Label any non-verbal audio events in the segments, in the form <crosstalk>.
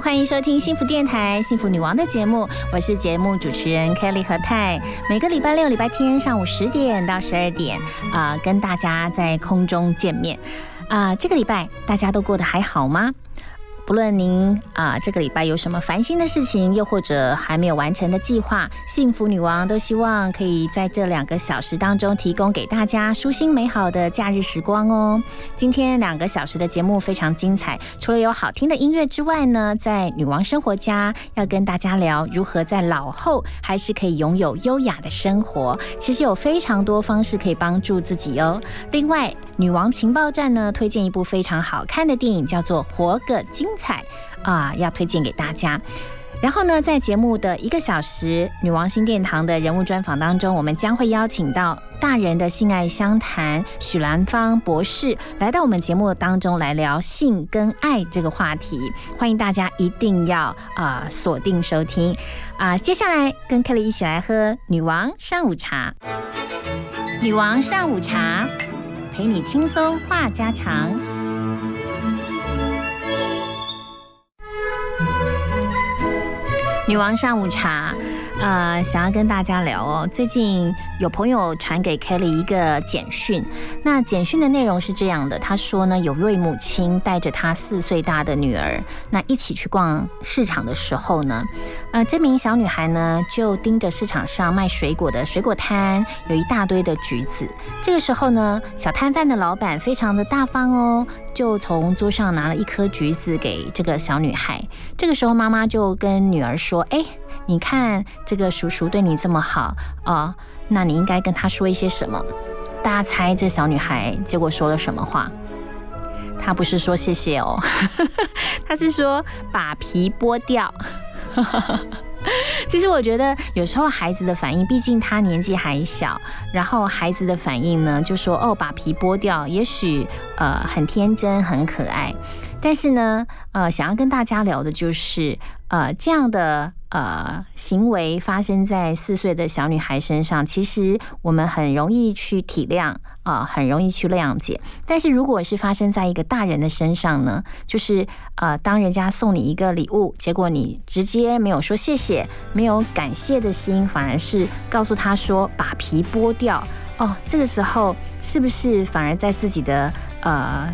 欢迎收听幸福电台《幸福女王》的节目，我是节目主持人 Kelly 何泰。每个礼拜六、礼拜天上午十点到十二点，啊，跟大家在空中见面。啊，这个礼拜大家都过得还好吗？不论您啊这个礼拜有什么烦心的事情，又或者还没有完成的计划，幸福女王都希望可以在这两个小时当中提供给大家舒心美好的假日时光哦。今天两个小时的节目非常精彩，除了有好听的音乐之外呢，在女王生活家要跟大家聊如何在老后还是可以拥有优雅的生活。其实有非常多方式可以帮助自己哦。另外，女王情报站呢推荐一部非常好看的电影，叫做《活个精》。彩啊，要推荐给大家。然后呢，在节目的一个小时女王新殿堂的人物专访当中，我们将会邀请到大人的性爱相谈许兰芳博士来到我们节目当中来聊性跟爱这个话题。欢迎大家一定要啊锁定收听啊！接下来跟 Kelly 一起来喝女王上午茶，女王上午茶陪你轻松话家常。女王上午茶，呃，想要跟大家聊哦。最近有朋友传给 Kelly 一个简讯，那简讯的内容是这样的：他说呢，有一位母亲带着她四岁大的女儿，那一起去逛市场的时候呢，呃，这名小女孩呢就盯着市场上卖水果的水果摊，有一大堆的橘子。这个时候呢，小摊贩的老板非常的大方哦。就从桌上拿了一颗橘子给这个小女孩。这个时候，妈妈就跟女儿说：“哎，你看这个叔叔对你这么好啊，那你应该跟他说一些什么？”大家猜这小女孩结果说了什么话？她不是说谢谢哦，<laughs> 她是说把皮剥掉。<laughs> 其实我觉得有时候孩子的反应，毕竟他年纪还小，然后孩子的反应呢，就说哦，把皮剥掉，也许呃很天真很可爱，但是呢，呃，想要跟大家聊的就是呃这样的。呃，行为发生在四岁的小女孩身上，其实我们很容易去体谅啊，很容易去谅解。但是如果是发生在一个大人的身上呢，就是呃，当人家送你一个礼物，结果你直接没有说谢谢，没有感谢的心，反而是告诉他说把皮剥掉哦，这个时候是不是反而在自己的呃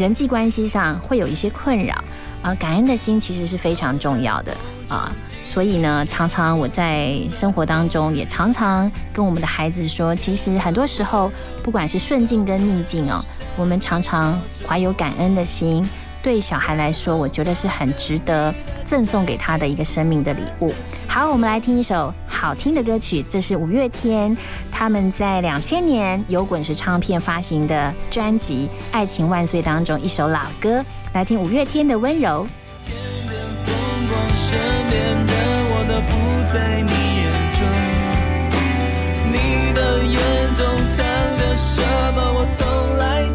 人际关系上会有一些困扰？啊，感恩的心其实是非常重要的啊，所以呢，常常我在生活当中也常常跟我们的孩子说，其实很多时候，不管是顺境跟逆境哦，我们常常怀有感恩的心。对小孩来说，我觉得是很值得赠送给他的一个生命的礼物。好，我们来听一首好听的歌曲，这是五月天他们在两千年由滚石唱片发行的专辑《爱情万岁》当中一首老歌，来听五月天的温柔。你的眼中藏着什么？我从来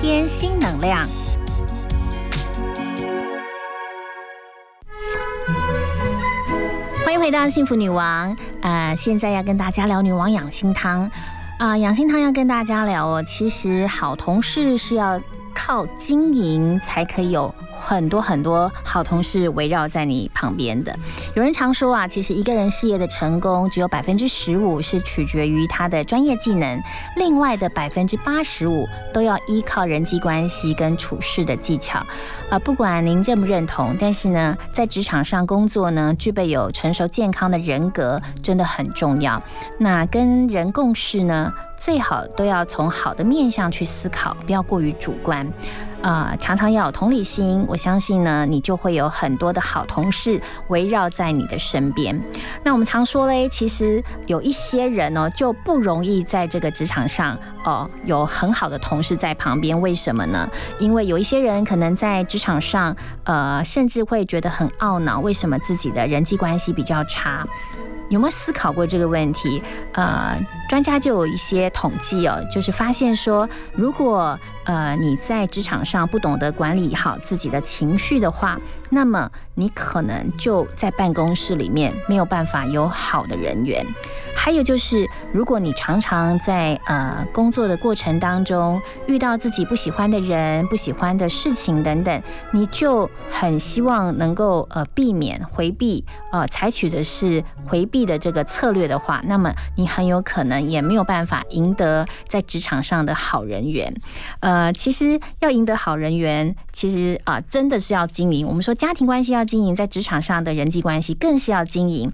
天加添新能量。欢迎回到幸福女王。呃，现在要跟大家聊女王养心汤。啊，养心汤要跟大家聊哦。其实好同事是要靠经营才可以有。很多很多好同事围绕在你旁边的。有人常说啊，其实一个人事业的成功，只有百分之十五是取决于他的专业技能，另外的百分之八十五都要依靠人际关系跟处事的技巧。啊，不管您认不认同，但是呢，在职场上工作呢，具备有成熟健康的人格真的很重要。那跟人共事呢，最好都要从好的面向去思考，不要过于主观。啊，常常要有同理心，我相信呢，你就会有很多的好同事围绕在你的身边。那我们常说嘞，其实有一些人呢，就不容易在这个职场上哦有很好的同事在旁边。为什么呢？因为有一些人可能在职场上，呃，甚至会觉得很懊恼，为什么自己的人际关系比较差？有没有思考过这个问题？呃，专家就有一些统计哦，就是发现说，如果呃你在职场上不懂得管理好自己的情绪的话，那么你可能就在办公室里面没有办法有好的人缘。还有就是，如果你常常在呃工作的过程当中遇到自己不喜欢的人、不喜欢的事情等等，你就很希望能够呃避免回避，呃采取的是回避的这个策略的话，那么你很有可能也没有办法赢得在职场上的好人缘。呃，其实要赢得好人缘，其实啊真的是要经营。我们说家庭关系要经营，在职场上的人际关系更是要经营。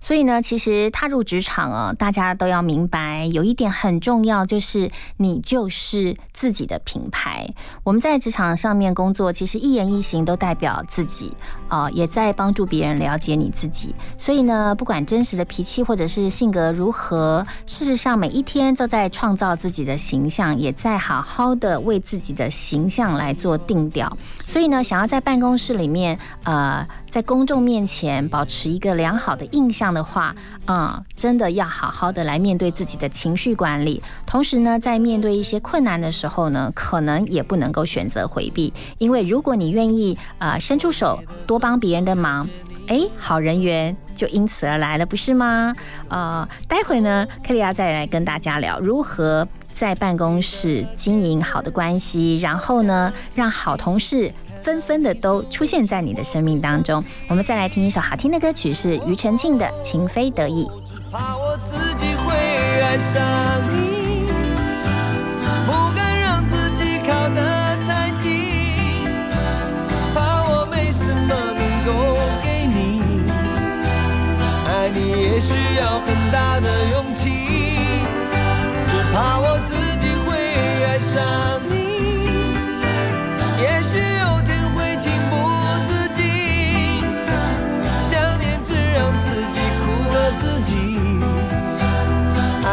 所以呢，其实踏入职场啊，大家都要明白，有一点很重要，就是你就是自己的品牌。我们在职场上面工作，其实一言一行都代表自己啊，也在帮助别人了解你自己。所以呢，不管真实的脾气或者是性格如何，事实上每一天都在创造自己的形象，也在好好的为自己的形象来做定调。所以呢，想要在办公室里面，呃。在公众面前保持一个良好的印象的话，嗯，真的要好好的来面对自己的情绪管理。同时呢，在面对一些困难的时候呢，可能也不能够选择回避，因为如果你愿意呃伸出手多帮别人的忙，哎，好人缘就因此而来了，不是吗？呃，待会呢，克利亚再来跟大家聊如何在办公室经营好的关系，然后呢，让好同事。纷纷的都出现在你的生命当中。我们再来听一首好听的歌曲，是庾澄庆的《情非得已》。怕我自己会爱上你，不敢让自己靠得太近，怕我没什么能够给你，爱你也需要很大的勇气，只怕我自己会爱上你。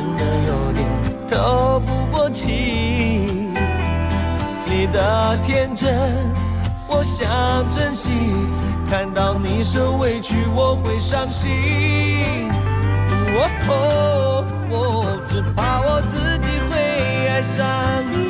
真的有点透不过气。你的天真，我想珍惜。看到你受委屈，我会伤心。哦，只怕我自己会爱上你，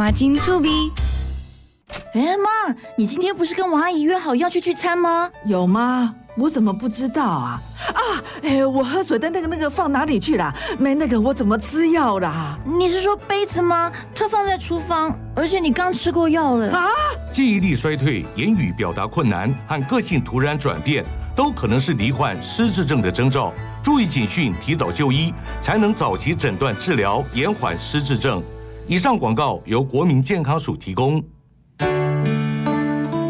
马金醋逼。哎妈，你今天不是跟王阿姨约好要去聚餐吗？有吗？我怎么不知道啊？啊，哎，我喝水的那个那个放哪里去了？没那个我怎么吃药啦？你是说杯子吗？它放在厨房，而且你刚吃过药了。啊，记忆力衰退、言语表达困难和个性突然转变，都可能是罹患失智症的征兆。注意警讯，提早就医，才能早期诊断治疗，延缓失智症。以上广告由国民健康署提供。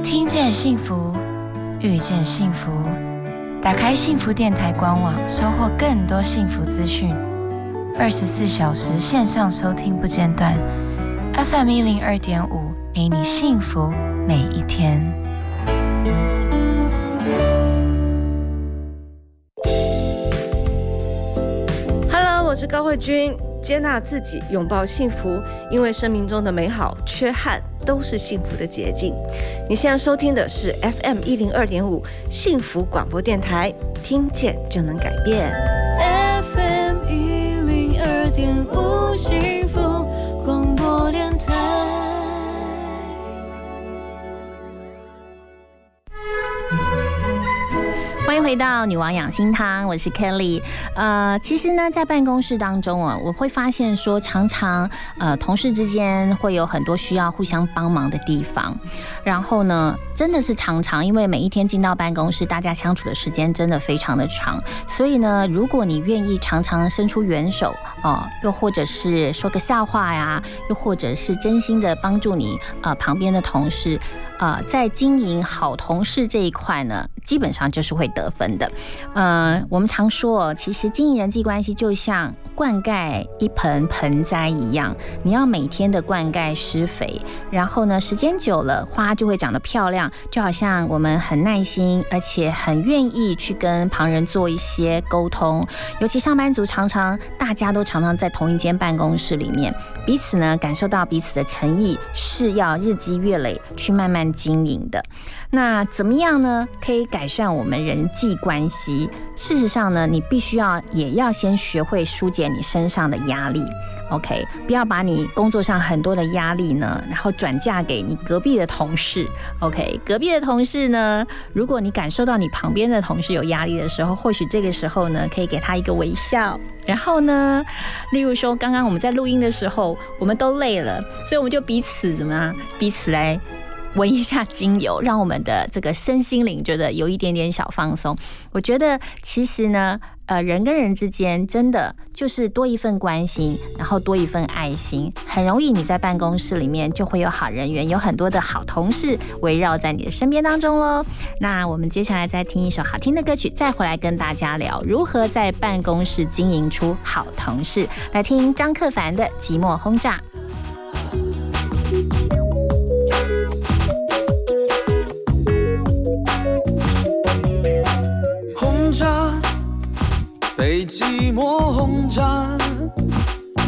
听见幸福，遇见幸福。打开幸福电台官网，收获更多幸福资讯。二十四小时线上收听不间断，FM 一零二点五，陪你幸福每一天。Hello，我是高慧君。接纳自己，拥抱幸福，因为生命中的美好、缺憾都是幸福的捷径。你现在收听的是 FM 一零二点五幸福广播电台，听见就能改变。FM 一零二点五欢迎回到女王养心汤，我是 Kelly。呃，其实呢，在办公室当中啊，我会发现说，常常呃，同事之间会有很多需要互相帮忙的地方。然后呢，真的是常常，因为每一天进到办公室，大家相处的时间真的非常的长，所以呢，如果你愿意常常伸出援手哦、又或者是说个笑话呀，又或者是真心的帮助你呃旁边的同事。呃，在经营好同事这一块呢，基本上就是会得分的。呃，我们常说，其实经营人际关系就像灌溉一盆盆栽一样，你要每天的灌溉施肥，然后呢，时间久了，花就会长得漂亮。就好像我们很耐心，而且很愿意去跟旁人做一些沟通，尤其上班族常常大家都常常在同一间办公室里面，彼此呢感受到彼此的诚意，是要日积月累去慢慢经营的。那怎么样呢？可以改善我们人际关系。事实上呢，你必须要也要先学会疏解你身上的压力。OK，不要把你工作上很多的压力呢，然后转嫁给你隔壁的同事。OK，隔壁的同事呢，如果你感受到你旁边的同事有压力的时候，或许这个时候呢，可以给他一个微笑。然后呢，例如说，刚刚我们在录音的时候，我们都累了，所以我们就彼此怎么样？彼此来。闻一下精油，让我们的这个身心灵觉得有一点点小放松。我觉得其实呢，呃，人跟人之间真的就是多一份关心，然后多一份爱心，很容易你在办公室里面就会有好人缘，有很多的好同事围绕在你的身边当中喽。那我们接下来再听一首好听的歌曲，再回来跟大家聊如何在办公室经营出好同事。来听张克凡的《寂寞轰炸》。被寂寞轰炸，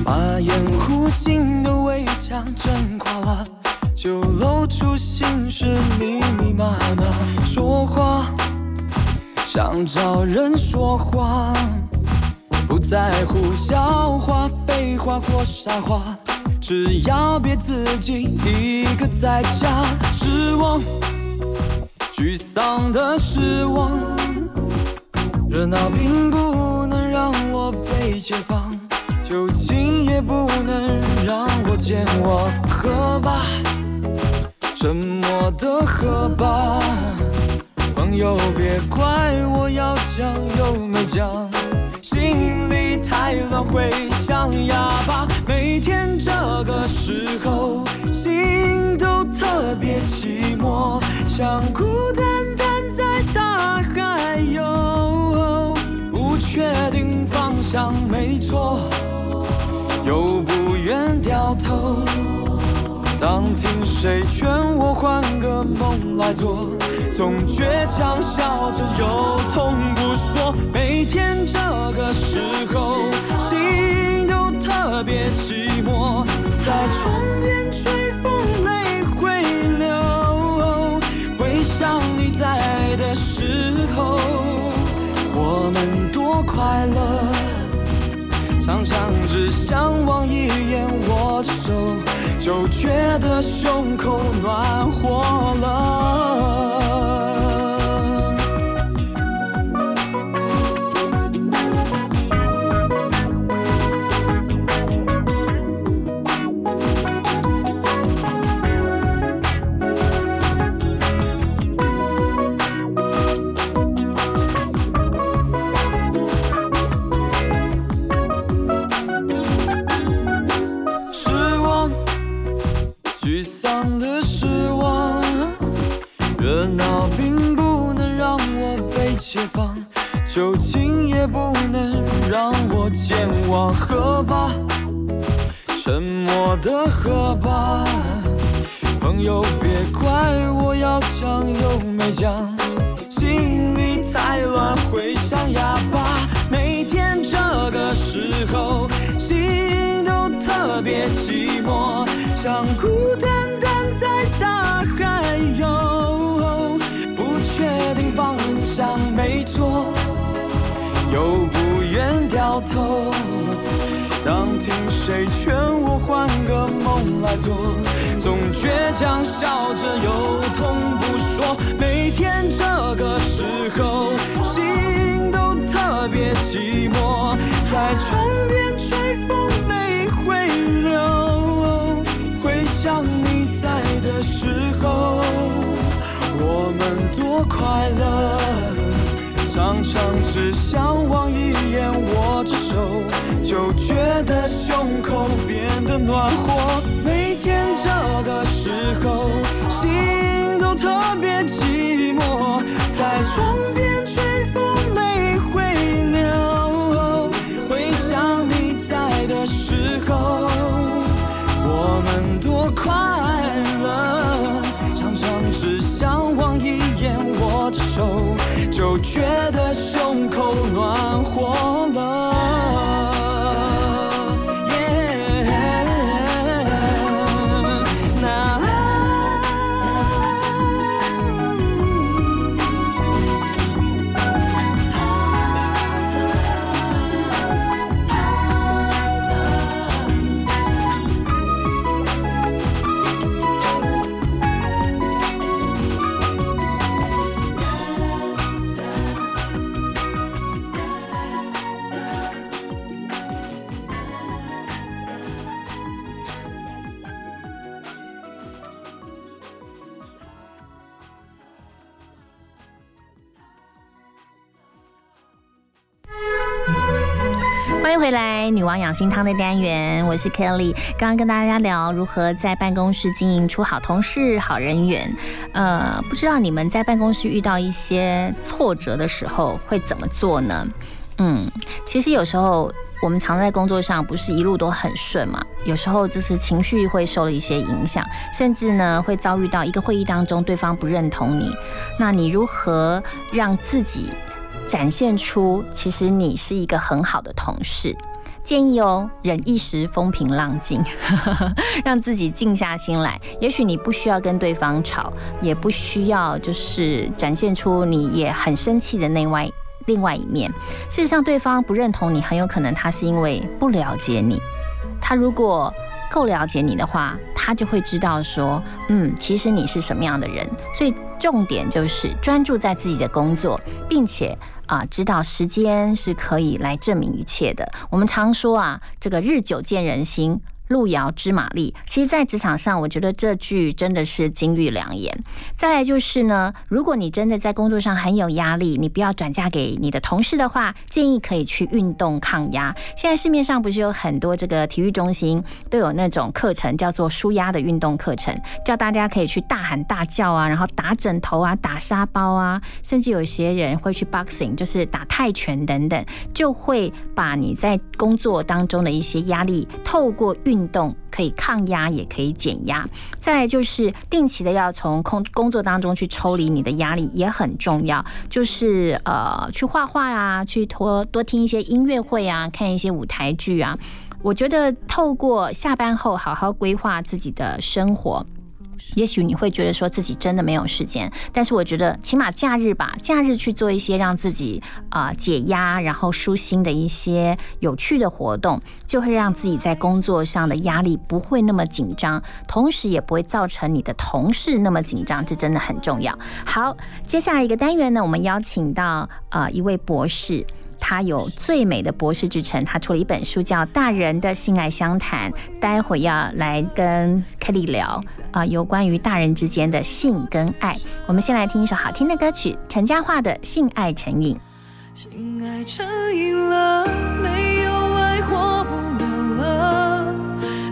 把掩护心的围墙震垮了，就露出心事密密麻麻。说话，想找人说话，不在乎笑话、废话或傻话，只要别自己一个在家。失望，沮丧的失望。热闹并不能让我被解放，酒精也不能让我健忘。喝吧，沉默的喝吧，朋友别怪我要讲又没讲，心里太乱会像哑巴。每天这个时候，心都特别寂寞，像孤单单在大海游，不确定方向，没错，又不愿掉头。当听谁劝我换个梦来做，总倔强笑着有痛不说。每天这个时候，心都特别寂寞，在窗边吹风，泪会流。回想你在的时候，我们多快乐。常常只想望一眼握着手，就觉得胸口暖和了。不能让我健忘。河吧，沉默的喝吧，朋友别怪我要讲又没讲，心里太乱会像哑巴。每天这个时候，心都特别寂寞，像孤单单在大海游，不确定方向，没错，又不愿掉头。当听谁劝我换个梦来做，总倔强笑着有痛不说。每天这个时候，心都特别寂寞，在窗边吹风，泪会流。回想你在的时候，我们多快乐。常常只想望一眼握着手，就觉得胸口变得暖和。每天这个时候，心都特别寂寞，在窗边吹风没回流。回想你在的时候，我们多快乐，常常只想望一眼手，就觉得胸口暖和了。养心汤的单元，我是 Kelly。刚刚跟大家聊如何在办公室经营出好同事、好人缘。呃，不知道你们在办公室遇到一些挫折的时候会怎么做呢？嗯，其实有时候我们常在工作上不是一路都很顺嘛，有时候就是情绪会受了一些影响，甚至呢会遭遇到一个会议当中对方不认同你，那你如何让自己展现出其实你是一个很好的同事？建议哦，忍一时风平浪静，<laughs> 让自己静下心来。也许你不需要跟对方吵，也不需要就是展现出你也很生气的那外另外一面。事实上，对方不认同你，很有可能他是因为不了解你。他如果够了解你的话，他就会知道说，嗯，其实你是什么样的人。所以重点就是专注在自己的工作，并且啊，知道时间是可以来证明一切的。我们常说啊，这个日久见人心。路遥知马力，其实，在职场上，我觉得这句真的是金玉良言。再来就是呢，如果你真的在工作上很有压力，你不要转嫁给你的同事的话，建议可以去运动抗压。现在市面上不是有很多这个体育中心都有那种课程，叫做舒压的运动课程，叫大家可以去大喊大叫啊，然后打枕头啊，打沙包啊，甚至有些人会去 boxing，就是打泰拳等等，就会把你在工作当中的一些压力透过运运动可以抗压，也可以减压。再来就是定期的要从工工作当中去抽离你的压力，也很重要。就是呃，去画画啊，去多多听一些音乐会啊，看一些舞台剧啊。我觉得透过下班后好好规划自己的生活。也许你会觉得说自己真的没有时间，但是我觉得起码假日吧，假日去做一些让自己啊、解压，然后舒心的一些有趣的活动，就会让自己在工作上的压力不会那么紧张，同时也不会造成你的同事那么紧张，这真的很重要。好，接下来一个单元呢，我们邀请到呃一位博士。他有最美的博士之称，他出了一本书叫《大人的性爱相谈》，待会要来跟 Kelly 聊啊、有关于大人之间的性跟爱。我们先来听一首好听的歌曲，陈嘉桦的《性爱成瘾》。性爱成瘾了，没有爱活不了了。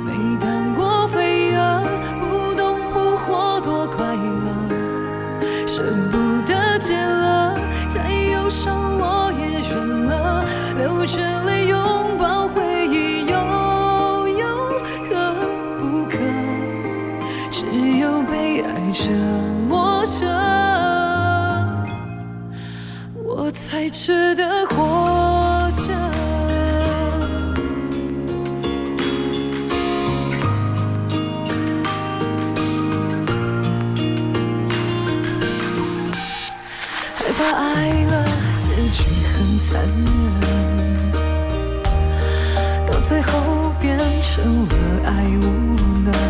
没当过飞蛾，不懂扑火多快乐。舍不得戒了，流着泪拥抱回忆，又有何不可？只有被爱折磨着。我才值得活着。害怕爱了，结局很残忍，最后变成了爱无能。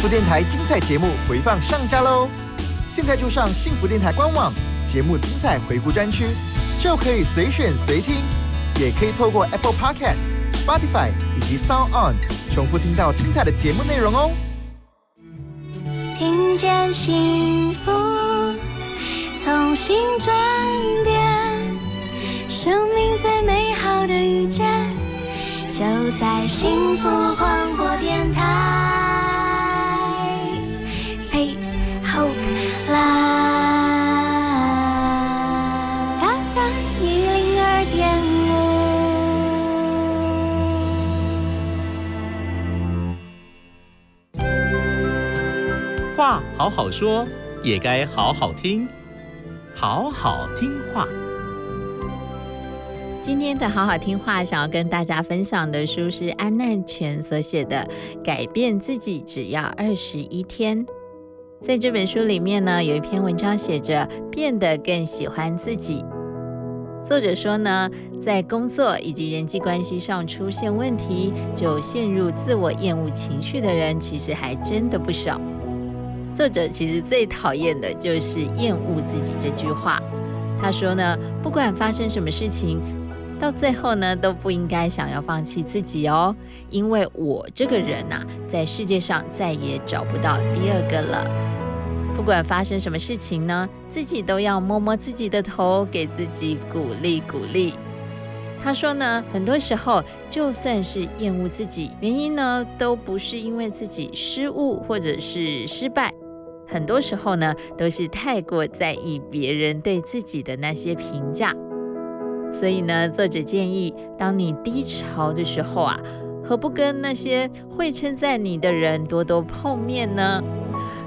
福电台精彩节目回放上架喽！现在就上幸福电台官网，节目精彩回顾专区，就可以随选随听，也可以透过 Apple Podcast、Spotify 以及 Sound On 重复听到精彩的节目内容哦。听见幸福，从心转变，生命最美好的遇见，就在幸福广播电台。好好说，也该好好听，好好听话。今天的好好听话，想要跟大家分享的书是安奈全所写的《改变自己只要二十一天》。在这本书里面呢，有一篇文章写着“变得更喜欢自己”。作者说呢，在工作以及人际关系上出现问题，就陷入自我厌恶情绪的人，其实还真的不少。作者其实最讨厌的就是“厌恶自己”这句话。他说呢，不管发生什么事情，到最后呢，都不应该想要放弃自己哦，因为我这个人呐、在世界上再也找不到第二个了。不管发生什么事情呢，自己都要摸摸自己的头，给自己鼓励鼓励。他说呢，很多时候就算是厌恶自己，原因呢都不是因为自己失误或者是失败，很多时候呢都是太过在意别人对自己的那些评价。所以呢，作者建议，当你低潮的时候啊，何不跟那些会称赞你的人多多碰面呢？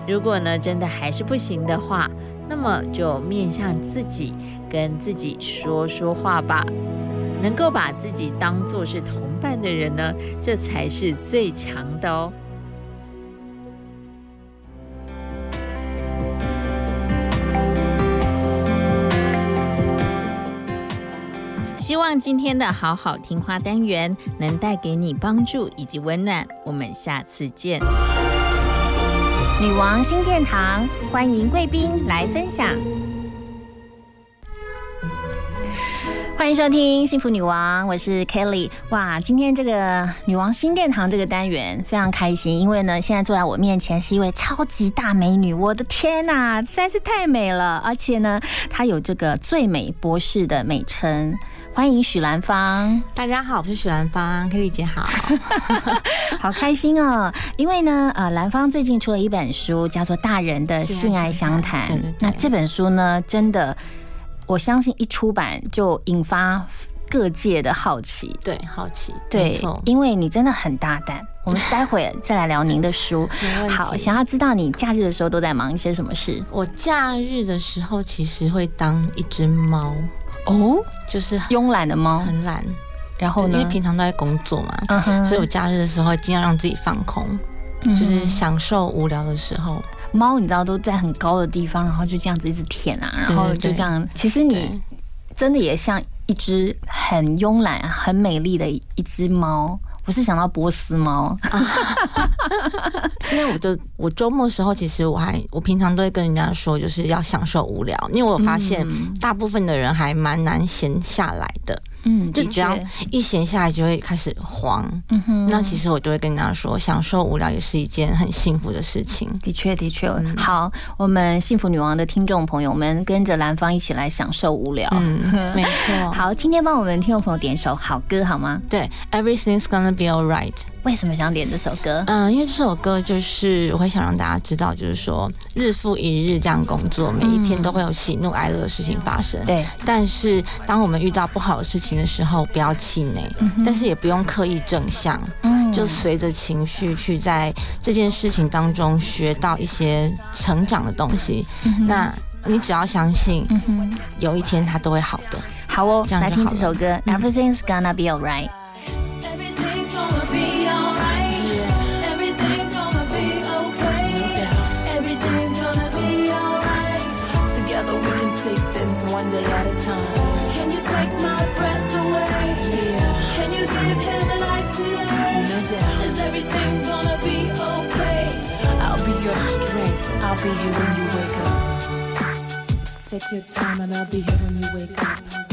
如果呢真的还是不行的话，那么就面向自己，跟自己说说话吧。能够把自己当做是同伴的人呢，这才是最强的哦。希望今天的好好听话单元能带给你帮助以及温暖。我们下次见。女王新殿堂，欢迎贵宾来分享。欢迎收听《幸福女王》，我是 Kelly。哇，今天这个女王新殿堂这个单元非常开心，因为呢，现在坐在我面前是一位超级大美女，我的天呐，实在是太美了！而且呢，她有这个最美博士的美称。欢迎许兰芳，大家好，我是许兰芳，Kelly 姐好，<laughs> 好开心哦！因为呢，呃，兰芳最近出了一本书，叫做《大人的性爱相谈》。对对对那这本书呢，真的，我相信一出版就引发各界的好奇。对，好奇，对，因为你真的很大胆。我们待会 <laughs> 再来聊您的书。好，想要知道你假日的时候都在忙一些什么事？我假日的时候其实会当一只猫哦，就是慵懒的猫，很懒。然后呢因为平常都在工作嘛，所以我假日的时候会尽量让自己放空，嗯就是享受无聊的时候。猫你知道都在很高的地方，然后就这样子一直舔啊，然后就这样。其实你真的也像一只很慵懒、很美丽的一只猫。我是想到波斯猫，<laughs> 因为我就我周末的时候，其实我还我平常都会跟人家说，就是要享受无聊，因为我发现嗯大部分的人还蛮难闲下来的。嗯的就只要一闲下来就会开始慌。嗯哼那其实我就会跟大家说，享受无聊也是一件很幸福的事情。的确，的确，好，我们幸福女王的听众朋友们，跟着兰芳一起来享受无聊。嗯，<laughs> 没错。好，今天帮我们听众朋友点一首好歌好吗？对，Everything's gonna be alright。为什么想点这首歌？嗯、因为这首歌就是我会想让大家知道，就是说日复一日这样工作，每一天都会有喜怒哀乐的事情发生。对，但是当我们遇到不好的事情的时候，不要气馁，嗯但是也不用刻意正向，嗯就随着情绪去在这件事情当中学到一些成长的东西。嗯那你只要相信，嗯，有一天它都会好的。好哦，来听这首歌，Everything's gonna be alright。Be here when you wake up. Take your time and I'll be here when you wake up.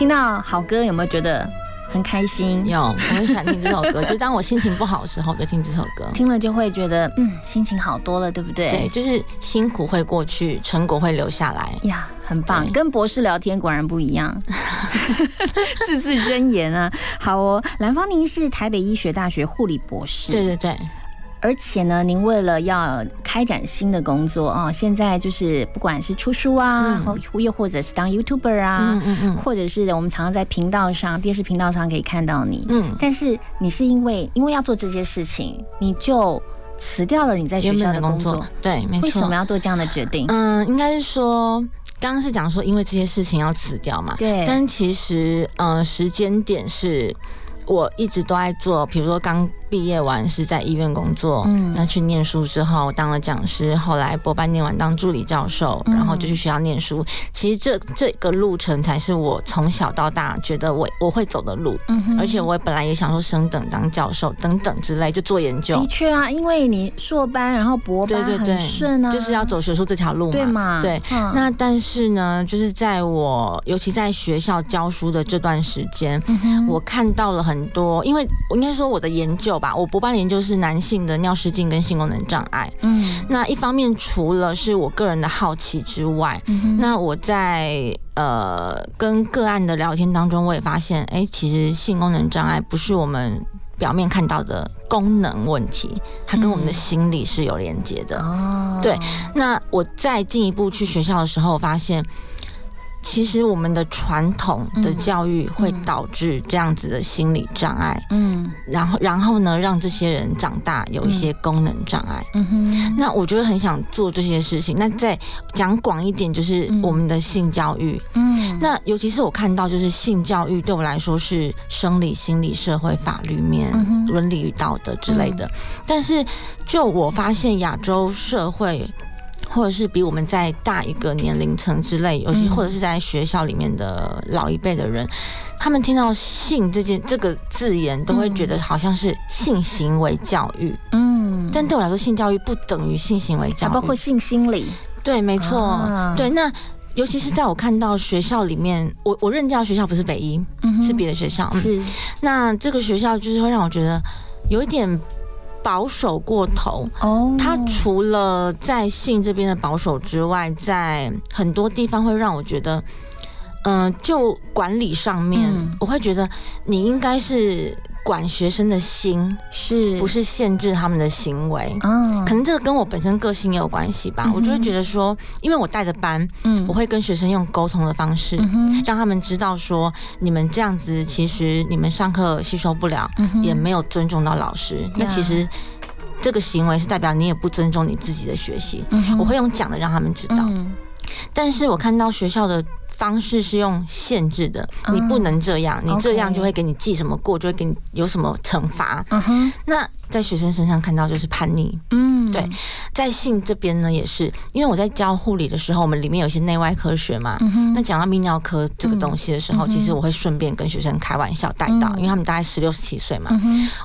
听到好歌有没有觉得很开心？有，我很喜欢听这首歌。<laughs> 就当我心情不好的时候，我就听这首歌。听了就会觉得嗯，心情好多了，对不对？对，就是辛苦会过去，成果会留下来。呀，很棒，跟博士聊天果然不一样，<laughs> <laughs> 字字真言啊。好哦，蓝芳宁是台北医学大学护理博士，对对对。而且呢，您为了要开展新的工作啊、现在就是不管是出书啊，或、又或者是当 YouTuber 啊，嗯嗯嗯。或者是我们常常在频道上、电视频道上可以看到你，嗯。但是你是因为因为要做这些事情，你就辞掉了你在学校的工作。对没错。为什么要做这样的决定？嗯，应该是说，刚刚是讲说，因为这些事情要辞掉嘛。对。但其实，呃，时间点是我一直都在做，比如说刚毕业完是在医院工作，嗯那去念书之后当了讲师，后来博班念完当助理教授，嗯然后就去学校念书。其实这这个路程才是我从小到大觉得我我会走的路，而且我本来也想说升等当教授等等之类，就做研究的。确啊，因为你硕班然后博班对对对，很顺啊，就是要走学术这条路嘛。对嘛对，嗯那但是呢，就是在我尤其在学校教书的这段时间，嗯我看到了很多，因为我应该说我的研究吧，我博班的研究是男性的尿失禁跟性功能障碍。嗯那一方面，除了是我个人的好奇之外，嗯那我在呃跟个案的聊天当中，我也发现，哎、其实性功能障碍不是我们表面看到的功能问题，它跟我们的心理是有连接的。哦，对，那我再进一步去学校的时候，发现。其实我们的传统的教育会导致这样子的心理障碍，嗯，然后然后呢，让这些人长大有一些功能障碍。嗯哼，那我觉得很想做这些事情。那再讲广一点，就是我们的性教育。嗯，那尤其是我看到，就是性教育对我来说是生理、心理、社会、法律面、伦理与道德之类的。但是就我发现，亚洲社会。或者是比我们在大一个年龄层之类，尤其或者是在学校里面的老一辈的人，他们听到性这件这个字眼，都会觉得好像是性行为教育。嗯，但对我来说，性教育不等于性行为教育，包括性心理。对，没错。对，那尤其是在我看到学校里面，我我任教学校不是北医，是别的学校。是，那这个学校就是会让我觉得有一点。保守过头哦，他除了在性这边的保守之外，在很多地方会让我觉得，嗯，就管理上面，我会觉得你应该是。管学生的心是不是限制他们的行为？嗯，可能这个跟我本身个性也有关系吧。我就会觉得说，因为我带着班，嗯，我会跟学生用沟通的方式，让他们知道说，你们这样子其实你们上课吸收不了，也没有尊重到老师。那其实这个行为是代表你也不尊重你自己的学习。我会用讲的让他们知道。但是我看到学校的。方式是用限制的，你不能这样，你这样就会给你记什么过，就会给你有什么惩罚。那。在学生身上看到就是叛逆，嗯，对，在性这边呢也是，因为我在教护理的时候，我们里面有些内外科学嘛，那讲到泌尿科这个东西的时候，其实我会顺便跟学生开玩笑带到，因为他们大概十六十七岁嘛，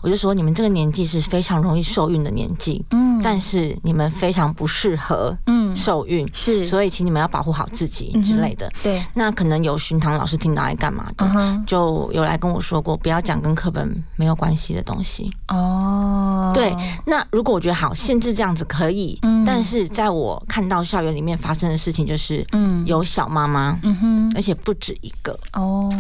我就说你们这个年纪是非常容易受孕的年纪，嗯，但是你们非常不适合，嗯，受孕是，所以请你们要保护好自己之类的，对，那可能有巡堂老师听到来干嘛的，就有来跟我说过，不要讲跟课本没有关系的东西，哦，对。那如果我觉得好限制这样子可以，但是在我看到校园里面发生的事情就是，嗯，有小妈妈，嗯哼，而且不止一个哦。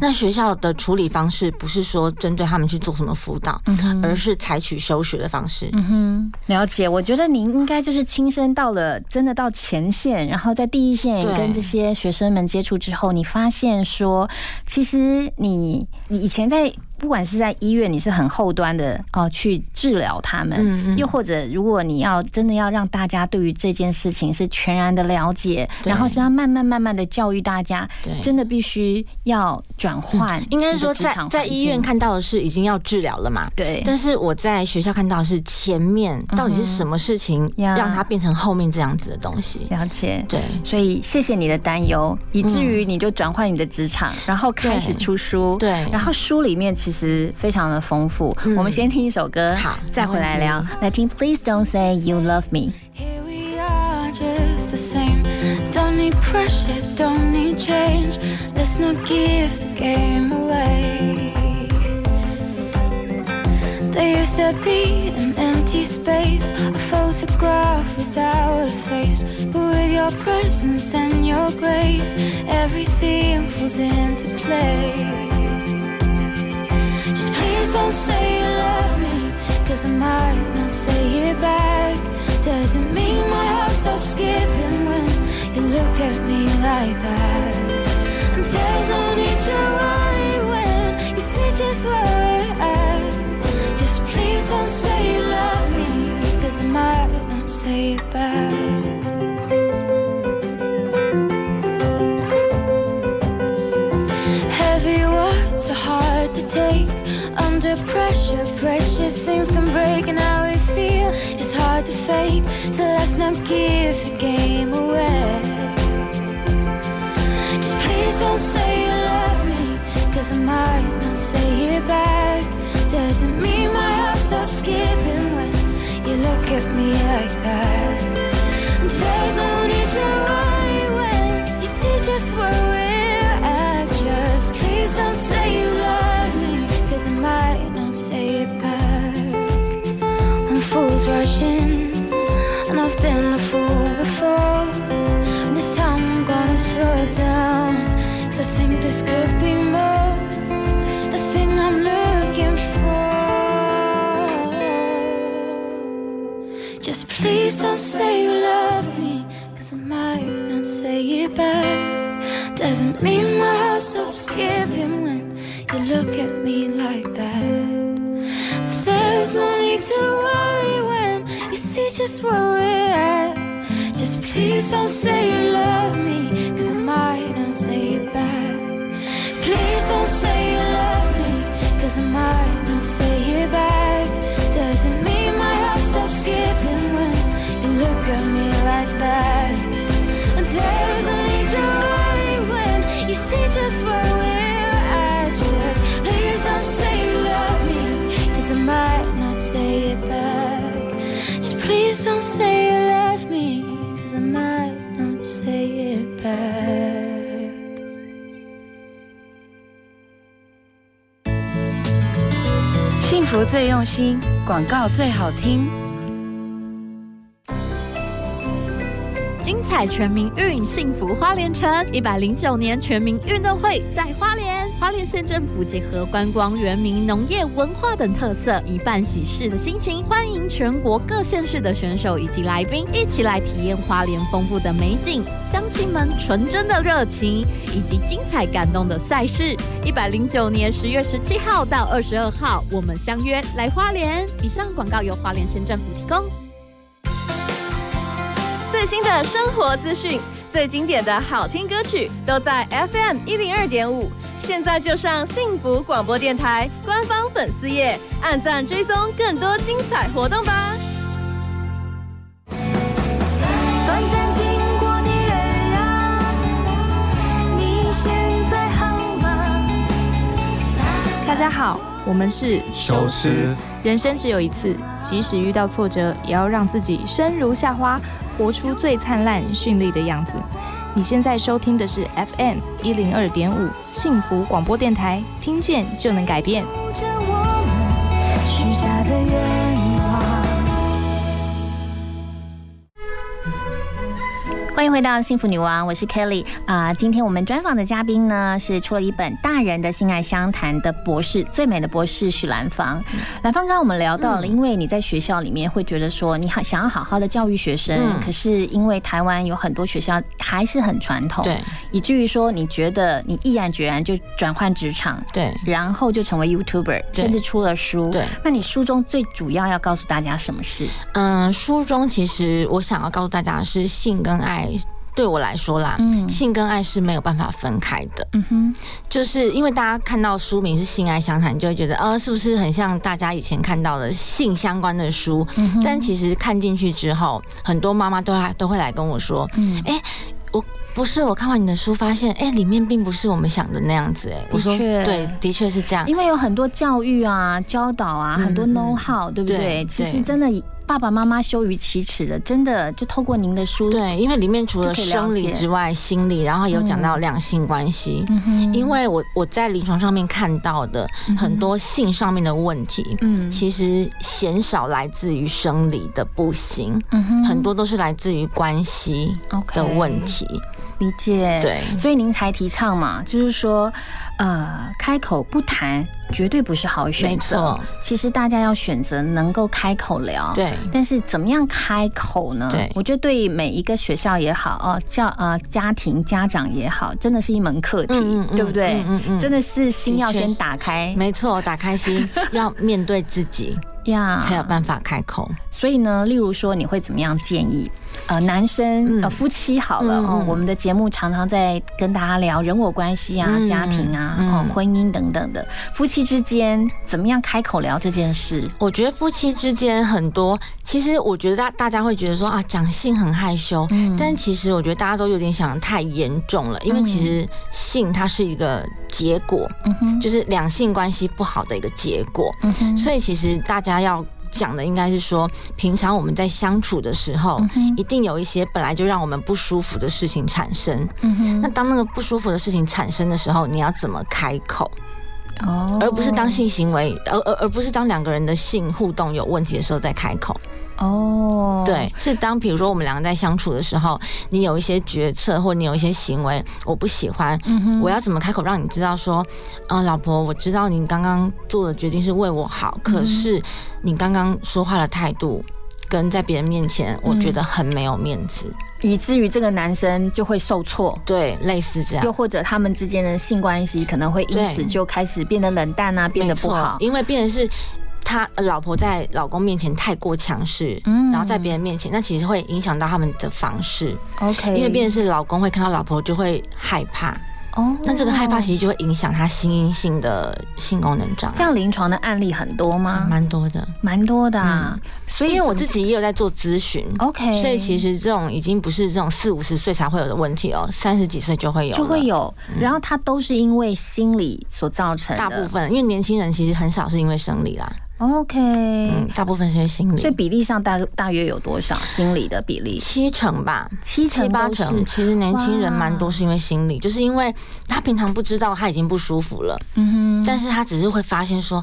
那学校的处理方式不是说针对他们去做什么辅导，嗯而是采取休学的方式。嗯哼，了解。我觉得您应该就是亲身到了，真的到前线，然后在第一线跟这些学生们接触之后，你发现说，其实你你以前在。不管是在医院，你是很后端的哦，去治疗他们；又或者，如果你要真的要让大家对于这件事情是全然的了解，然后是要慢慢慢慢的教育大家，真的必须要转换。应该是说，在在医院看到的是已经要治疗了嘛？对。但是我在学校看到的是前面到底是什么事情让它变成后面这样子的东西？了解。对。所以谢谢你的担忧，以至于你就转换你的职场，然后开始出书。对。然后书里面其实。实非常的丰富。我们先听一首歌，好，再回来聊。来听 Please Don't Say You Love Me。 Here we are, just the same. Don't need pressure, don't need change. Let's not give the game away. There used to be an empty space, a photograph without a face. But with your presence and your grace, everything falls into place. Don't say you love me, cause I might not say it back. Doesn't mean my heart stops skipping when you look at me like that. And there's no need to worry when you see just where we're at. Just please don't say you love me, cause I might not say it back. Heavy words are hard to take under pressure. Precious things can break, and how we feel is hard to fake. So let's not give the game away. Just please don't say you love me, cause I might not say it back. Doesn't mean my heart stops skipping when you look at me like that. There's no need to And I've been a fool before. And This time I'm gonna slow it down Cause I think this could be more. The thing I'm looking for. Just please don't say you love me Cause I might not say it back. Doesn't mean my heart stops giving when You look at me like that. There's no need to worry just where we're at. Just please don't say you love me, cause I might not say it back. Please don't say you love me, cause I might not say it back. Doesn't mean my heart stops skipping when you look at me like that. And there's no need to worry when you see just where we're at. Just please don't say you love me, cause I might not say it back. Please don't say you love me, cause I might not say it back. 幸福最用心，广告最好听。精彩全民运，幸福花莲城。一百零九年全民运动会在花莲，花莲县政府结合观光、原民、农业、文化等特色，以办喜事的心情，欢迎全国各县市的选手以及来宾一起来体验花莲丰富的美景、乡亲们纯真的热情，以及精彩感动的赛事。一百零九年十月十七号到二十二号，我们相约来花莲。以上广告由花莲县政府提供。最新的生活资讯，最经典的好听歌曲，都在 FM 一零二点五。现在就上幸福广播电台官方粉丝页，按赞追踪更多精彩活动吧。短暂经过你人呀，你现在好吗？大家好，我们是手撕人生只有一次，即使遇到挫折，也要让自己生如夏花，活出最灿烂绚丽的样子。你现在收听的是 FM 一零二点五幸福广播电台，听见就能改变。许下的愿欢迎回到幸福女王，我是 Kelly 啊、今天我们专访的嘉宾呢是出了一本《大人的性爱相谈》的博士，最美的博士许兰芳。兰芳，刚刚我们聊到了，因为你在学校里面会觉得说，你好想要好好的教育学生，嗯。可是因为台湾有很多学校还是很传统，对，以至于说你觉得你毅然决然就转换职场，对，然后就成为 YouTuber，对。甚至出了书，对。那你书中最主要要告诉大家什么事？嗯，书中其实我想要告诉大家的是，性跟爱对我来说啦，嗯性跟爱是没有办法分开的。嗯哼，就是因为大家看到书名是“性爱相谈”，就会觉得，呃，是不是很像大家以前看到的性相关的书？嗯但其实看进去之后，很多妈妈都还都会来跟我说，嗯哎、我不是我看完你的书，发现哎、里面并不是我们想的那样子、哎，我说确对，的确是这样。因为有很多教育啊、教导啊，嗯很多嗯 know how，对不对对？其实真的爸爸妈妈羞于启齿的，真的就透过您的书，对，因为里面除了生理之外，心理，然后有讲到嗯两性关系。嗯因为我我在临床上面看到的很多性上面的问题，嗯。其实鲜少来自于生理的不行，嗯哼。很多都是来自于关系的问题。理解，对。所以您才提倡嘛，就是说，呃，开口不谈绝对不是好选择。没错，其实大家要选择能够开口聊，对但是怎么样开口呢？对我觉得对每一个学校也好，哦，教呃家庭家长也好，真的是一门课题，嗯嗯嗯对不对？嗯嗯嗯真的是心要先打开没错，打开心，要面对自己 <laughs> 呀，才有办法开口。所以呢，例如说，你会怎么样建议？呃，男生、嗯。呃夫妻好了、嗯哦，嗯。我们的节目常常在跟大家聊人我关系啊、嗯家庭啊、嗯。哦、婚姻等等的，夫妻之间怎么样开口聊这件事？我觉得夫妻之间很多，其实我觉得大大家会觉得说啊，讲性很害羞，嗯。但其实我觉得大家都有点想得太严重了，因为其实性它是一个结果，就是两性关系不好的一个结果，嗯哼。所以其实大家要。讲的应该是说，平常我们在相处的时候，嗯一定有一些本来就让我们不舒服的事情产生。嗯那当那个不舒服的事情产生的时候，你要怎么开口？哦而不是当性行为，而而而不是当两个人的性互动有问题的时候再开口。哦，对，是当比如说我们两个在相处的时候，你有一些决策或你有一些行为我不喜欢，嗯我要怎么开口让你知道说，呃，老婆，我知道你刚刚做的决定是为我好，嗯可是你刚刚说话的态度跟在别人面前，我觉得很没有面子。以至于这个男生就会受挫，对，类似这样，又或者他们之间的性关系可能会因此就开始变得冷淡啊，变得不好。因为变成是他呃老婆在老公面前太过强势，嗯然后在别人面前，那其实会影响到他们的房事。OK，因为变成是老公会看到老婆就会害怕。哦，那这个害怕其实就会影响他心因性的性功能障碍。这样临床的案例很多吗？蛮多的，蛮多的啊。所以因为我自己也有在做咨询，OK，所以其实这种已经不是这种四五十岁才会有的问题哦，三十几岁就会有，就会有，嗯然后它都是因为心理所造成的。大部分，因为年轻人其实很少是因为生理啦，OK，嗯，大部分是因为心理，所以比例上大大约有多少？心理的比例？七成吧，七成七八成。其实年轻人蛮多是因为心理，就是因为他平常不知道他已经不舒服了，嗯哼，但是他只是会发现说，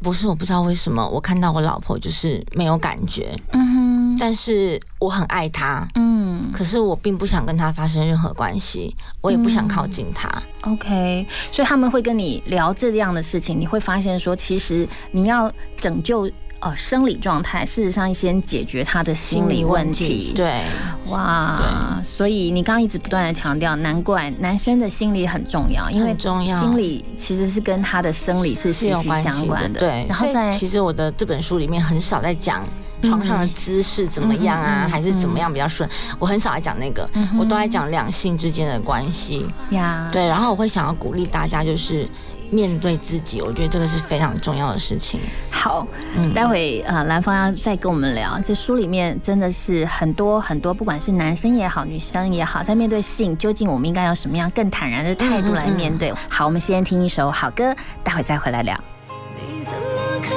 不是我不知道为什么我看到我老婆就是没有感觉，嗯哼，但是我很爱她，嗯。可是我并不想跟她发生任何关系，我也不想靠近她。，OK，所以他们会跟你聊这样的事情，你会发现说，其实你要拯救呃生理状态，事实上先解决他的心理问题。对，哇，所以你刚刚一直不断的强调，难怪男生的心理很重要，因为很重要心理其实是跟他的生理是是息息相关的。对。然后在其实我的这本书里面很少在讲床上的姿势怎么样啊，还是怎么样比较顺，我很少来讲那个，嗯我都在讲两性之间的关系。呀，对，然后我会想要鼓励大家，就是面对自己，我觉得这个是非常重要的事情。好，嗯待会呃兰芳要再跟我们聊，这书里面真的是很多很多，不管是男生也好，女生也好，在面对性，究竟我们应该要什么样更坦然的态度来面对？好，我们先听一首好歌，待会再回来聊。你怎么可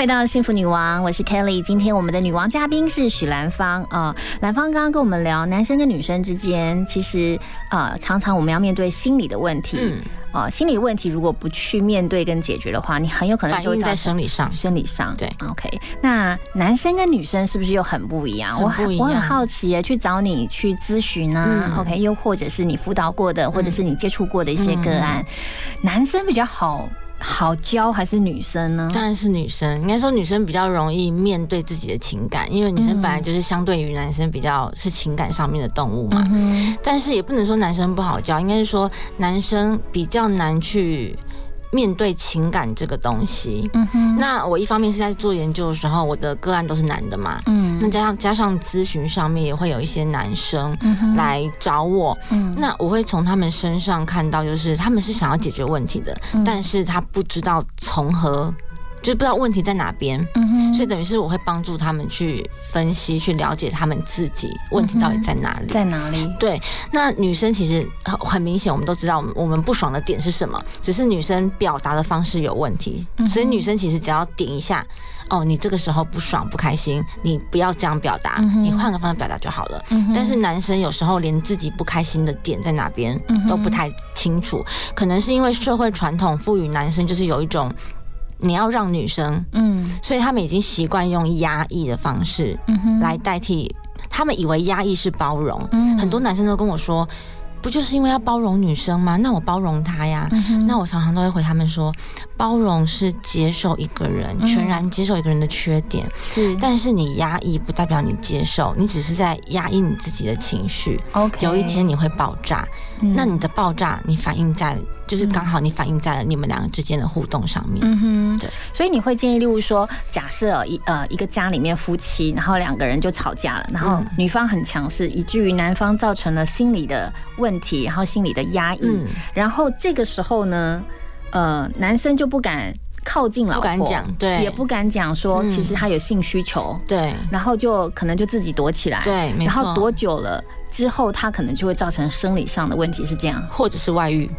回到幸福女王，我是 Kelly。今天我们的女王嘉宾是许兰芳啊、兰芳刚刚跟我们聊，男生跟女生之间，其实呃，常常我们要面对心理的问题。嗯啊、心理问题如果不去面对跟解决的话，你很有可能就会在生理上生理上，对，OK。那男生跟女生是不是又很不一样？我我很好奇耶，去找你去咨询啊、嗯 o k 又或者是你辅导过的，或者是你接触过的一些个嗯案，男生比较好好教还是女生呢？当然是女生，应该说女生比较容易面对自己的情感，因为女生本来就是相对于男生比较是情感上面的动物嘛。嗯但是也不能说男生不好教，应该是说男生比较难去面对情感这个东西。嗯哼，那我一方面是在做研究的时候，我的个案都是男的嘛，嗯。那加上加上咨询上面也会有一些男生来找我，嗯。那我会从他们身上看到，就是他们是想要解决问题的，嗯。但是他不知道从何就是不知道问题在哪边。所以等于是我会帮助他们去分析、去了解他们自己问题到底在哪里。在哪里？对，那女生其实很很明显，我们都知道我们我们不爽的点是什么，只是女生表达的方式有问题。嗯所以女生其实只要点一下，哦，你这个时候不爽不开心，你不要这样表达，嗯你换个方式表达就好了。嗯但是男生有时候连自己不开心的点在哪边都不太清楚，可能是因为社会传统赋予男生就是有一种。你要让女生，嗯所以他们已经习惯用压抑的方式来代替，他们以为压抑是包容。嗯很多男生都跟我说，不就是因为要包容女生吗？那我包容她呀。嗯那我常常都会回他们说，包容是接受一个人，嗯全然接受一个人的缺点。是但是你压抑不代表你接受，你只是在压抑你自己的情绪。OK 有一天你会爆炸，嗯。那你的爆炸，你反映在就是刚好你反映在了你们两个之间的互动上面。嗯哼，对，所以你会建议，例如说，假设一呃一个家里面夫妻，然后两个人就吵架了，然后嗯。女方很强势，以至于男方造成了心理的问题，然后心理的压抑，嗯。然后这个时候呢，呃，男生就不敢。靠近老婆，不敢讲对。也不敢讲说，嗯。其实他有性需求，对，然后就可能就自己躲起来，对然后躲久了之后，他可能就会造成生理上的问题，是这样，或者是外遇。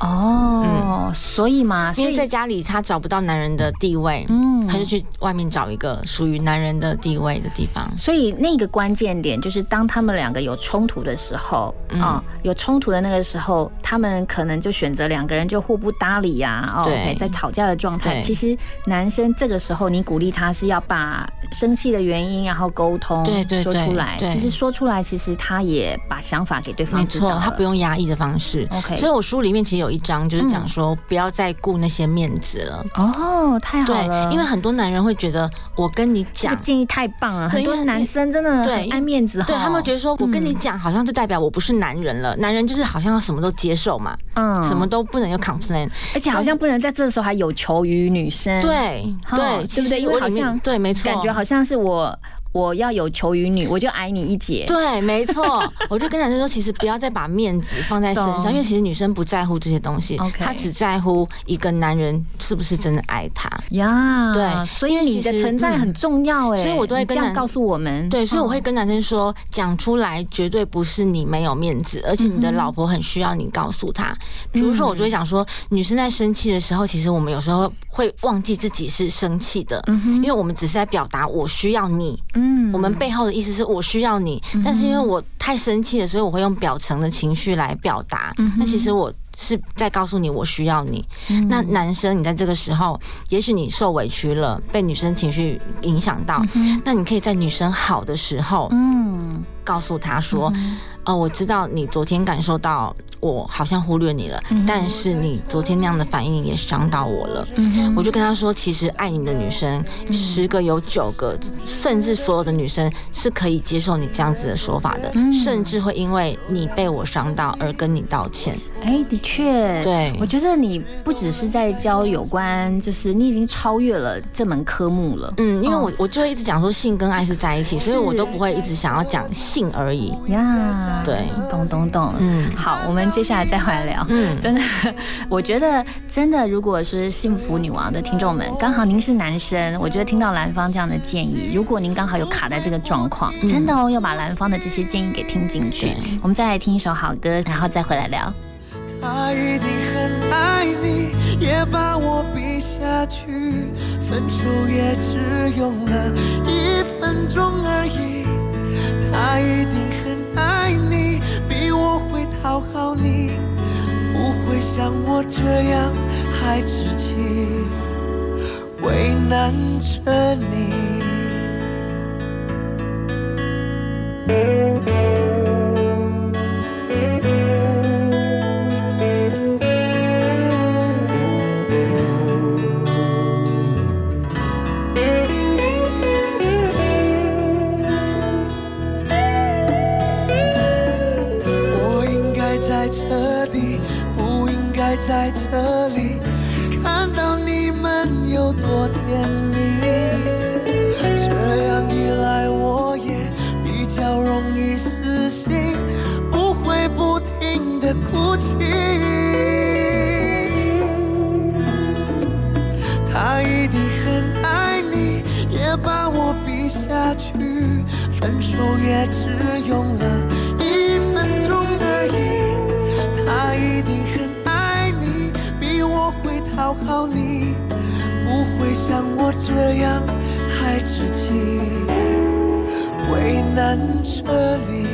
哦，所以嘛，所以因为在家里他找不到男人的地位，嗯他就去外面找一个属于男人的地位的地方。所以那个关键点就是，当他们两个有冲突的时候，嗯啊、有冲突的那个时候，他们可能就选择两个人就互不搭理呀、哦在吵架的状态。其实男生这个时候，你鼓励他是要把生气的原因，然后沟通，对对对说出来。对其实说出来，其实他也把想法给对方没知道他不用压抑的方式。OK 所以我书里面其实有一章就是讲说，不要再顾那些面子了。哦，太好对了，，因为很多男人会觉得，我跟你讲这个。建议太棒了，很多男生真的爱面子哈，对他们觉得说，我跟你嗯讲，好像就代表我不是男人了。男人就是好像要什么都接受嘛，嗯什么都不能有 complain。而且好像不能在这时候还有求于女生，对哦对，对不对？因为好像对，没错，感觉好像是我我要有求于你，我就矮你一截。对，没错，<laughs> 我就跟男生说，其实不要再把面子放在身上，因为其实女生不在乎这些东西她只在乎一个男人是不是真的爱她。呀，对所以你的存在很重要哎，所以我都会跟样告诉我们。对，所以我嗯会跟男生说，讲出来绝对不是你没有面子，而且你的老婆很需要你告诉她。比如说，我就会讲说，女生在生气的时候，其实我们有时候会忘记自己是生气的，因为我们只是在表达我需要你。嗯我们背后的意思是我需要你，但是因为我太生气了，所以我会用表层的情绪来表达。那其实我。是在告诉你我需要你。那男生，你在这个时候，也许你受委屈了，被女生情绪影响到，那你可以在女生好的时候，嗯，告诉她说，哦，我知道你昨天感受到我好像忽略你了，嗯但是你昨天那样的反应也伤到我了。嗯我就跟他说，其实爱你的女生，十个有九个，甚至所有的女生是可以接受你这样子的说法的，嗯甚至会因为你被我伤到而跟你道歉。哎，的确，对我觉得你不只是在教有关，就是你已经超越了这门科目了。嗯，因为哦我我就会一直讲说性跟爱是在一起，所以我都不会一直想要讲性而已。呀，对，懂懂懂，嗯，好，我们接下来再回来聊。嗯真的，<laughs> 我觉得真的，如果是幸福女王的听众们，刚好您是男生，我觉得听到兰芳这样的建议，如果您刚好有卡在这个状况，嗯真的哦，要把兰芳的这些建议给听进去。我们再来听一首好歌，然后再回来聊。他一定很爱你，也把我比下去，分手也只用了一分钟而已。他一定很爱你，比我会讨好你，不会像我这样孩子气为难着你。多甜蜜。这样一来，我也比较容易死心，不会不停的哭泣。他一定很爱你，也把我比下去，分手也只用了一分钟而已。他一定很爱你，比我会讨好你，会像我这样孩子气，为难着你。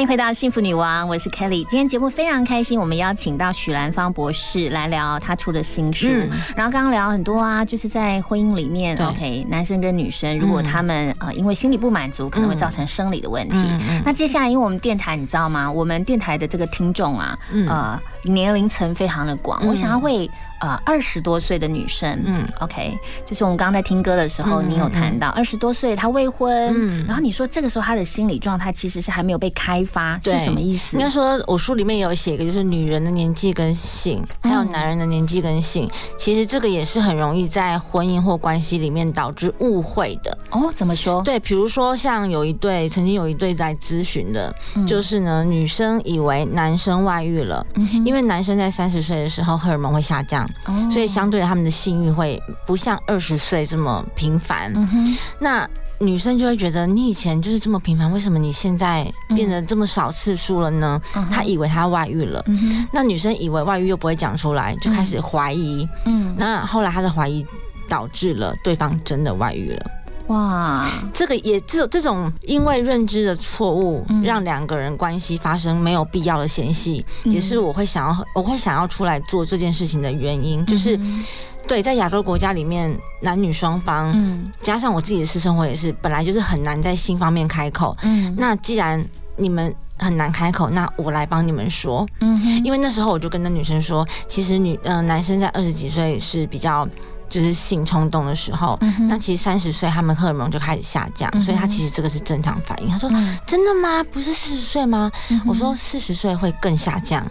欢迎回到幸福女王，我是 Kelly。今天节目非常开心，我们邀请到许兰芳博士来聊他出的新书。嗯然后刚刚聊很多啊，就是在婚姻里面，OK，男生跟女生，如果他们呃因为心理不满足，可能会造成生理的问题。那接下来，因为我们电台你知道吗？我们电台的这个听众啊，嗯呃，年龄层非常的广，嗯我想要为呃二十多岁的女生，嗯，OK，就是我们刚刚在听歌的时候，嗯你有谈到二十多岁她未婚，嗯然后你说这个时候她的心理状态其实是还没有被开发，是什么意思？应该说，我书里面有写一个，就是女人的年纪跟性，还有嗯男人的年纪跟性。其实这个也是很容易在婚姻或关系里面导致误会的。哦，怎么说？对，比如说像有一对，曾经有一对在咨询的，嗯就是呢，女生以为男生外遇了，因为男生在三十岁的时候荷尔蒙会下降，哦所以相对他们的性欲会不像二十岁这么频繁。嗯，那女生就会觉得你以前就是这么频繁，为什么你现在变得这么少次数了呢？嗯她以为她外遇了，嗯那女生以为外遇又不会讲出来，就开始怀疑。嗯，那后来她的怀疑导致了对方真的外遇了。哇，这个也这这种因为认知的错误，嗯让两个人关系发生没有必要的嫌隙，嗯也是我会想要我会想要出来做这件事情的原因，就是。嗯对，在亚洲国家里面，男女双方，嗯加上我自己的私生活也是，本来就是很难在性方面开口。嗯那既然你们很难开口，那我来帮你们说。嗯因为那时候我就跟那女生说，其实女呃男生在二十几岁是比较。就是性冲动的时候，嗯那其实三十岁他们荷尔蒙就开始下降，嗯所以他其实这个是正常反应。他说：“嗯真的吗？不是四十岁吗？”嗯我说：“四十岁会更下降。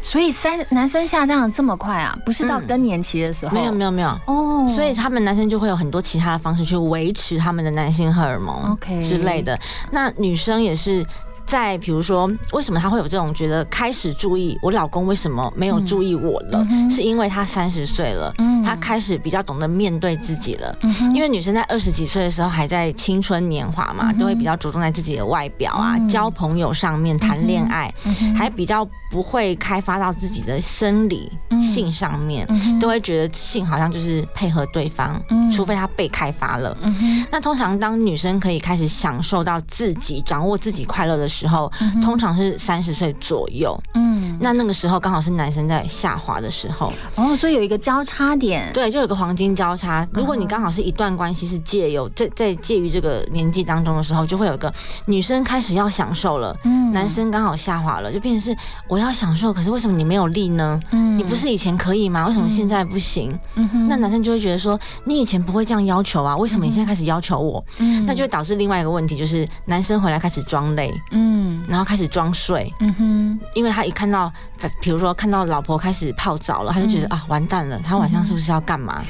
所以三男生下降的这么快啊？不是到嗯更年期的时候？没有没有没有哦，所以他们男生就会有很多其他的方式去维持他们的男性荷尔蒙 OK 之类的。那女生也是。在比如说，为什么他会有这种觉得开始注意我老公为什么没有注意我了？嗯是因为他三十岁了，嗯。他开始比较懂得面对自己了。嗯因为女生在二十几岁的时候还在青春年华嘛，嗯都会比较着重在自己的外表啊、嗯。交朋友上面、谈恋爱，嗯还比较不会开发到自己的生理、嗯。性上面，嗯都会觉得性好像就是配合对方，嗯。除非他被开发了。嗯那通常当女生可以开始享受到自己掌握自己快乐的时候，通常是三十岁左右。嗯，那那个时候刚好是男生在下滑的时候，哦，所以有一个交叉点，对，就有个黄金交叉。如果你刚好是一段关系是借有在在介于这个年纪当中的时候，就会有一个女生开始要享受了，嗯男生刚好下滑了，就变成是我要享受，可是为什么你没有力呢？嗯你不是以前可以吗？为什么现在不行？嗯哼那男生就会觉得说，你以前不会这样要求啊，为什么你现在开始要求我？嗯那就会导致另外一个问题，就是男生回来开始装累，嗯然后开始装睡，嗯哼。因为他一看到，比如说看到老婆开始泡澡了，他就觉得、嗯。啊，完蛋了，他晚上是不是要干嘛？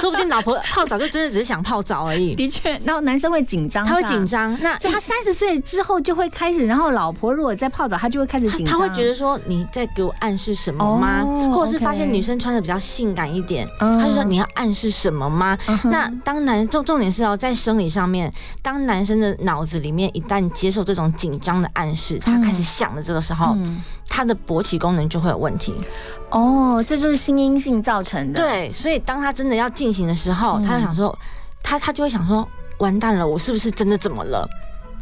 说不定老婆泡澡就真的只是想泡澡而已。的确，然后男生会紧张，他会紧张，那所以他三十岁之后就会开始，然后老婆如果在泡澡，他就会开始紧张，他会觉得说你在给我暗示什么吗？哦或者是发现女生穿的比较性感一点，嗯。他就说你要暗示什么吗？嗯那当男重重点是要，在生理上面，当男生的脑子里面一旦接受这种紧张的暗示，他开始想的这个时候，嗯他的勃起功能就会有问题。哦，这就是心因性造成的，，对，所以当他真的要进行的时候，嗯他就想说，他他就会想说，完蛋了，我是不是真的怎么了？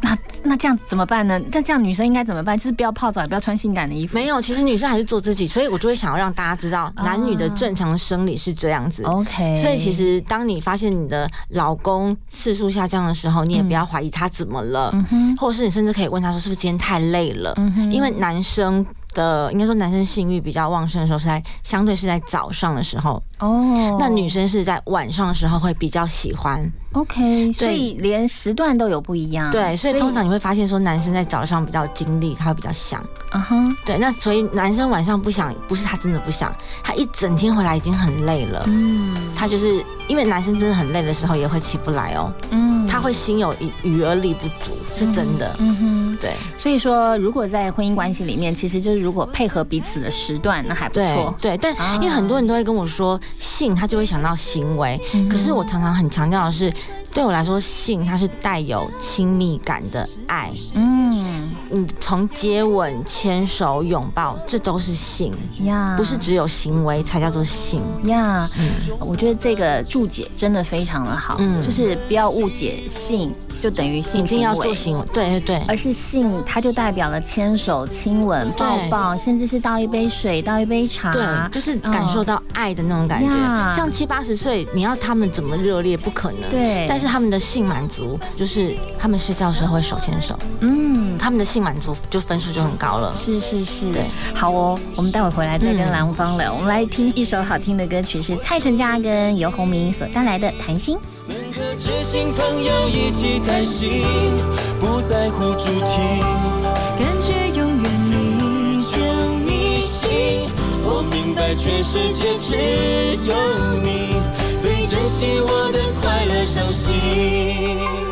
那那这样怎么办呢？那这样女生应该怎么办？就是不要泡澡，也不要穿性感的衣服。没有，其实女生还是做自己，所以我就会想要让大家知道，男女的正常生理是这样子。OK，所以其实当你发现你的老公次数下降的时候，你也不要怀疑他怎么了，嗯或者是你甚至可以问他说是不是今天太累了，嗯因为男生。的应该说，男生性欲比较旺盛的时候是在相对是在早上的时候，哦，那女生是在晚上的时候会比较喜欢。OK，所以连时段都有不一样。对，所以通常你会发现说，男生在早上比较精力，他会比较想。嗯哼，对，那所以男生晚上不想，不是他真的不想，他一整天回来已经很累了。嗯他就是因为男生真的很累的时候也会起不来哦。嗯，他会心有余余而力不足，是真的。嗯哼，对。所以说，如果在婚姻关系里面，其实就是如果配合彼此的时段，那还不错。对，但因为很多人都会跟我说性，他就会想到行为，可是我常常很强调的是，对我来说，性它是带有亲密感的爱。嗯，你从接吻、牵手、拥抱，这都是性呀不是只有行为才叫做性。呀嗯我觉得这个注解真的非常的好，嗯就是不要误解性就等于性一定要做行为，对对对。而是性，它就代表了牵手、亲吻、抱抱，甚至是倒一杯水、倒一杯茶，对，就是感受到爱的那种感觉。呀像七八十岁，你要他们怎么热烈，不可能。对但是他们的性满足，就是他们睡觉的时候会手牵手，嗯，他们的性满足就分数就很高了。是是是，对，好哦，我们待会回来再跟嗯蓝芳聊。我们来听一首好听的歌曲，是蔡淳佳跟游鸿明所带来的《谈心》。和知心朋友一起开心，不在乎主题，感觉永远你就你心。我明白全世界只有你最珍惜我的快乐伤心。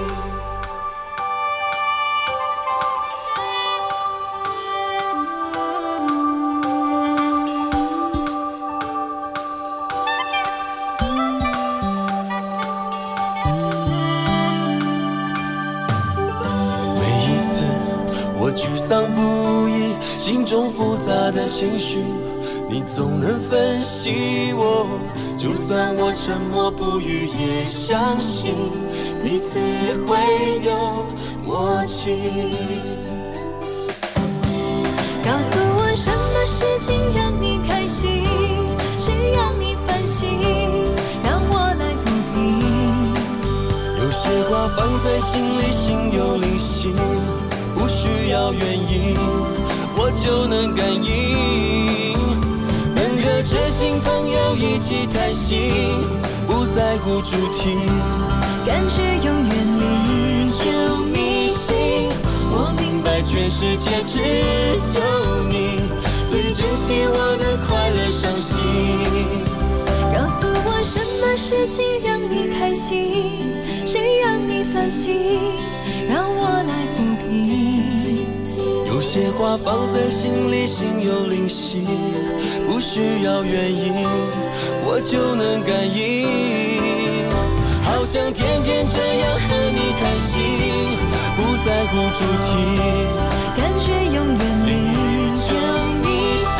丧不已，心中复杂的情绪，你总能分析我。就算我沉默不语，也相信彼此会有默契。告诉我什么事情让你开心，谁让你烦心，让我来抚平。有些话放在心里，心有灵犀，不需要原因，我就能感应。能和知心朋友一起谈心，不在乎主题，感觉永远离就迷信。我明白全世界只有你最珍惜我的快乐伤心。告诉我什么事情让你开心，谁让你烦心，些话放在心里，心有灵犀，不需要原因，我就能感应。好想天天这样和你谈心，不在乎主题，感觉永远离就你心。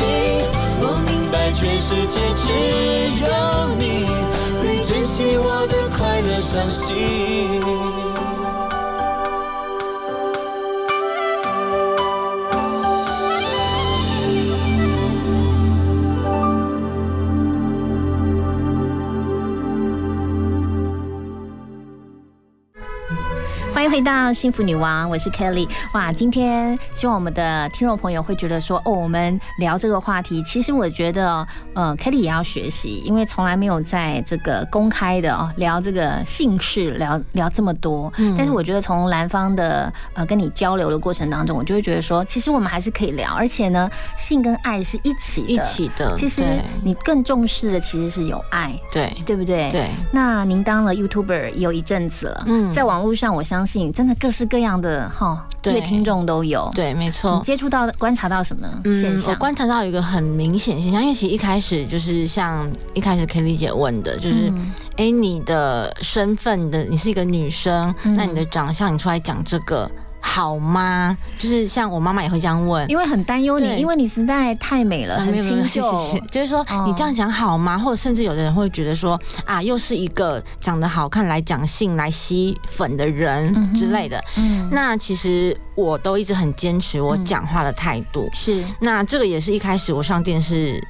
我明白全世界只有你最珍惜我的快乐伤心。回到幸福女王，我是 Kelly。哇，今天希望我们的听众朋友会觉得说，哦，我们聊这个话题，其实我觉得，呃，Kelly 也要学习，因为从来没有在这个公开的哦聊这个姓氏，聊聊这么多。嗯但是我觉得从男方的呃跟你交流的过程当中，我就会觉得说，其实我们还是可以聊，而且呢，性跟爱是一起的，一起的其实你更重视的其实是有爱，对对不对？对。那您当了 YouTuber 也有一阵子了，嗯在网络上我相信真的各式各样的哈对听众都有。对，没错你。接触到、观察到什么现嗯，象？我观察到一个很明显现象，因为其实一开始就是像一开始 Kelly 姐问的，就是嗯哎、诶你的身份的你是一个女生，嗯那你的长相你出来讲这个好吗？就是像我妈妈也会这样问，因为很担忧你，因为你实在太美了，很清秀。<laughs> 就是说你这样讲好吗？或者甚至有的人会觉得说啊，又是一个长得好看来讲性来吸粉的人之类的。嗯那其实我都一直很坚持我讲话的态度。是，那这个也是一开始我上电视。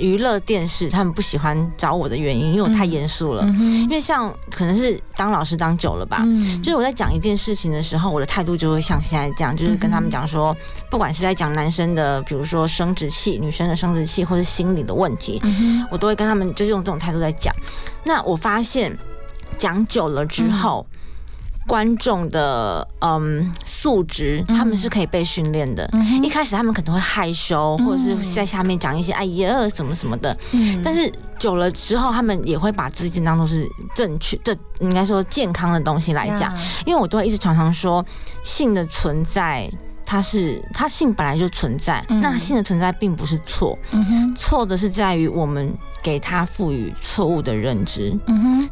娱乐电视他们不喜欢找我的原因，因为我太严肃了。嗯因为像可能是当老师当久了吧，嗯就是我在讲一件事情的时候，我的态度就会像现在这样，就是跟他们讲说，不管是在讲男生的，比如说生殖器、女生的生殖器，或是心理的问题，嗯我都会跟他们就是用这种态度在讲。那我发现讲久了之后。观众的嗯素质，他们是可以被训练的。嗯一开始他们可能会害羞，或者是在下面讲一些哎呀什么什么的。嗯。但是久了之后，他们也会把自己当做是正确、这应该说健康的东西来讲。呀。因为我都会一直常常说，性的存在，它是它性本来就存在，嗯。那性的存在并不是错，错的是在于我们给它赋予错误的认知。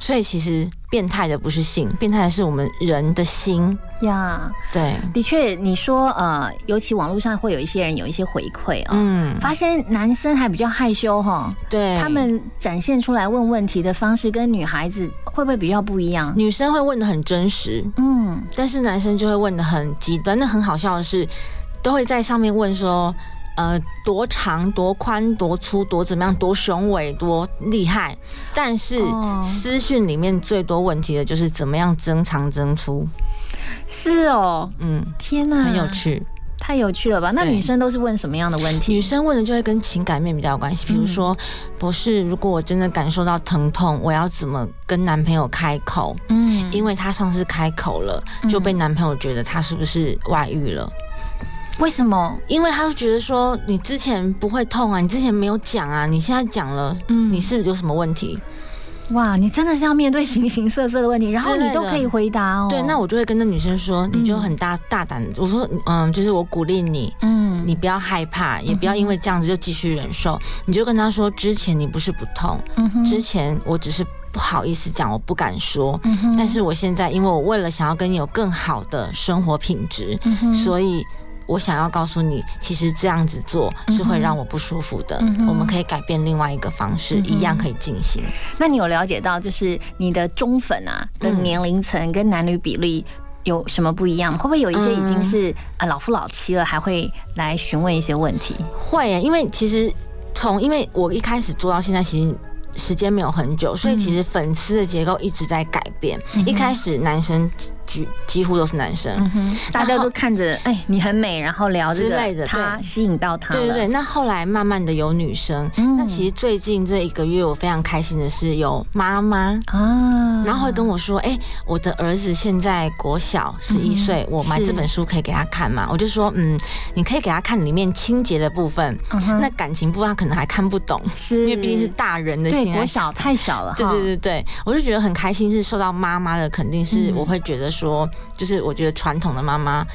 所以其实变态的不是性，变态的是我们人的心。呀，对，的确，你说呃，尤其网络上会有一些人有一些回馈啊、嗯，发现男生还比较害羞哈，对他们展现出来问问题的方式跟女孩子会不会比较不一样？女生会问的很真实，嗯，但是男生就会问的很极端。那很好笑的是，都会在上面问说，呃，多长、多宽、多粗、多怎么样、多雄伟、多厉害。但是哦私讯里面最多问题的就是怎么样增长增粗。是哦，嗯，天哪，很有趣。太有趣了吧？那女生都是问什么样的问题？女生问的就会跟情感面比较有关系，比如说，博士，如果我真的感受到疼痛，我要怎么跟男朋友开口？嗯，因为他上次开口了，就被男朋友觉得他是不是外遇了？为什么？因为他会觉得说你之前不会痛啊，你之前没有讲啊，你现在讲了，嗯你是有什么问题？哇，你真的是要面对形形色色的问题，然后你都可以回答哦。对，那我就会跟那女生说，你就很大大胆，我说，嗯，就是我鼓励你，嗯，你不要害怕，也不要因为这样子就继续忍受，你就跟他说，之前你不是不痛，之前我只是不好意思讲，我不敢说，但是我现在因为我为了想要跟你有更好的生活品质，所以。我想要告诉你，其实这样子做是会让我不舒服的。嗯我们可以改变另外一个方式，嗯一样可以进行。那你有了解到，就是你的中粉啊的嗯年龄层跟男女比例有什么不一样？会不会有一些已经嗯是啊老夫老妻了，还会来询问一些问题？会耶，因为其实从因为我一开始做到现在，其实。时间没有很久，所以其实粉丝的结构一直在改变。嗯一开始男生几几乎都是男生，嗯，大家都看着，哎，你很美，然后聊这个之类的对。他吸引到他了。对对对，那后来慢慢的有女生，嗯。那其实最近这一个月我非常开心的是有妈妈。啊，然后会跟我说，哎、我的儿子现在国小十一岁，我买这本书可以给他看嘛？我就说，嗯，你可以给他看里面清洁的部分，嗯那感情部分他可能还看不懂，是。因为毕竟是大人的对心爱国小太小了哈。对对对对，我就觉得很开心，是受到妈妈的肯定，是嗯。我会觉得说，就是我觉得传统的妈妈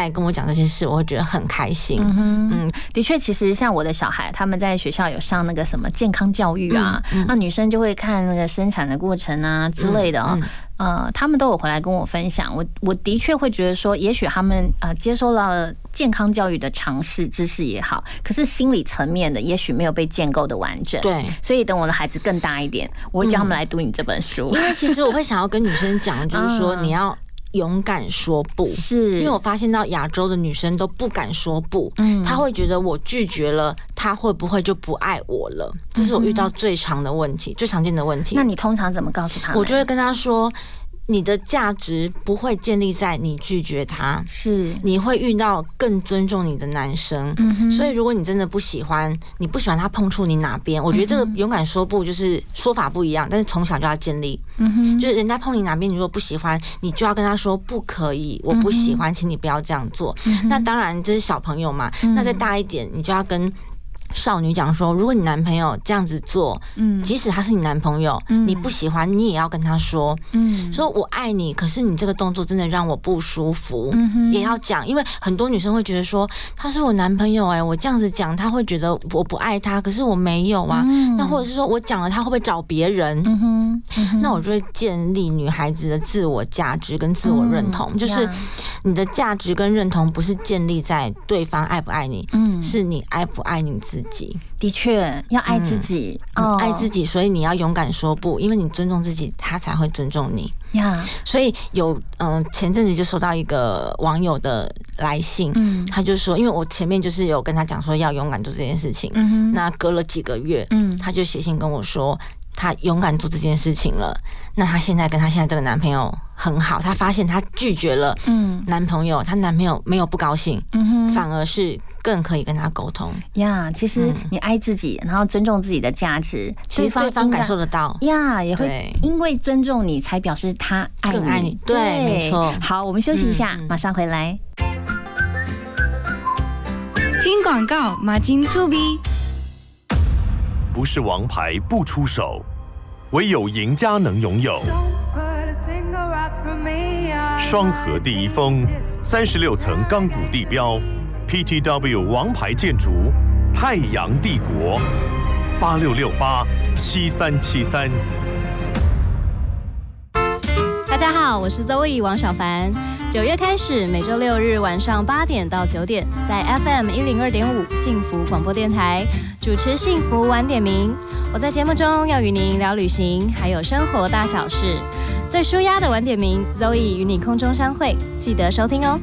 在跟我讲这些事，我会觉得很开心。嗯，嗯的确，其实像我的小孩，他们在学校有上那个什么健康教育啊，那女生就会看那个生产的过程啊之类的啊、他们都有回来跟我分享。我我的确会觉得说，也许他们呃接收到了健康教育的常识知识也好，可是心理层面的也许没有被建构的完整。对所以等我的孩子更大一点，我会叫他们来读你这本书。因为其实我会想要跟女生讲，就是说 <laughs> 嗯你要勇敢说不，是因为我发现到亚洲的女生都不敢说不，嗯她会觉得我拒绝了，她会不会就不爱我了？这是我遇到最常的问题，最常见的问题。那你通常怎么告诉她？我就会跟她说。你的价值不会建立在你拒绝他，是你会遇到更尊重你的男生。嗯所以如果你真的不喜欢，你不喜欢他碰触你哪边，我觉得这个勇敢说不就是说法不一样，但是从小就要建立。嗯哼，就是人家碰你哪边，你如果不喜欢，你就要跟他说不可以，我不喜欢，请你不要这样做。那当然这是小朋友嘛，嗯那再大一点，你就要跟。少女讲说，如果你男朋友这样子做，嗯。即使他是你男朋友，嗯。你不喜欢，你也要跟他说，嗯。说我爱你，可是你这个动作真的让我不舒服，嗯哼。也要讲，因为很多女生会觉得说他是我男朋友、哎，我这样子讲，他会觉得我不爱他，可是我没有啊，嗯。那或者是说我讲了，他会不会找别人？嗯哼，那我就会建立女孩子的自我价值跟自我认同，嗯就是你的价值跟认同不是建立在对方爱不爱你，嗯。是你爱不爱你自己，的确要爱自己，哦，爱自己，所以你要勇敢说不，因为你尊重自己，他才会尊重你。呀，所以有嗯、呃前阵子就收到一个网友的来信，嗯。他就说，因为我前面就是有跟他讲说要勇敢做这件事情，那隔了几个月，嗯。他就写信跟我说，他勇敢做这件事情了。那他现在跟他现在这个男朋友很好，他发现他拒绝了嗯。男朋友，他男朋友没有不高兴，嗯哼。反而是更可以跟他沟通。呀，其实你爱自己，然后尊重自己的价值，其实对方感受得到呀，也会因为尊重你，才表示他爱更爱你对没错好，我们休息一下，马上回来。听广告，马金粗逼。不是王牌不出手，唯有赢家能拥有。双河第一峰，三十六层钢骨地标，PTW 王牌建筑，太阳帝国，八六六八七三七三。大家好，我是 Zoe 王小凡。九月开始，每周六日晚上八点到九点，在 FM 一零二点五幸福广播电台主持《幸福晚点名》。我在节目中要与您聊旅行，还有生活大小事。最舒压的晚点名，Zoe 与你空中相会，记得收听哦。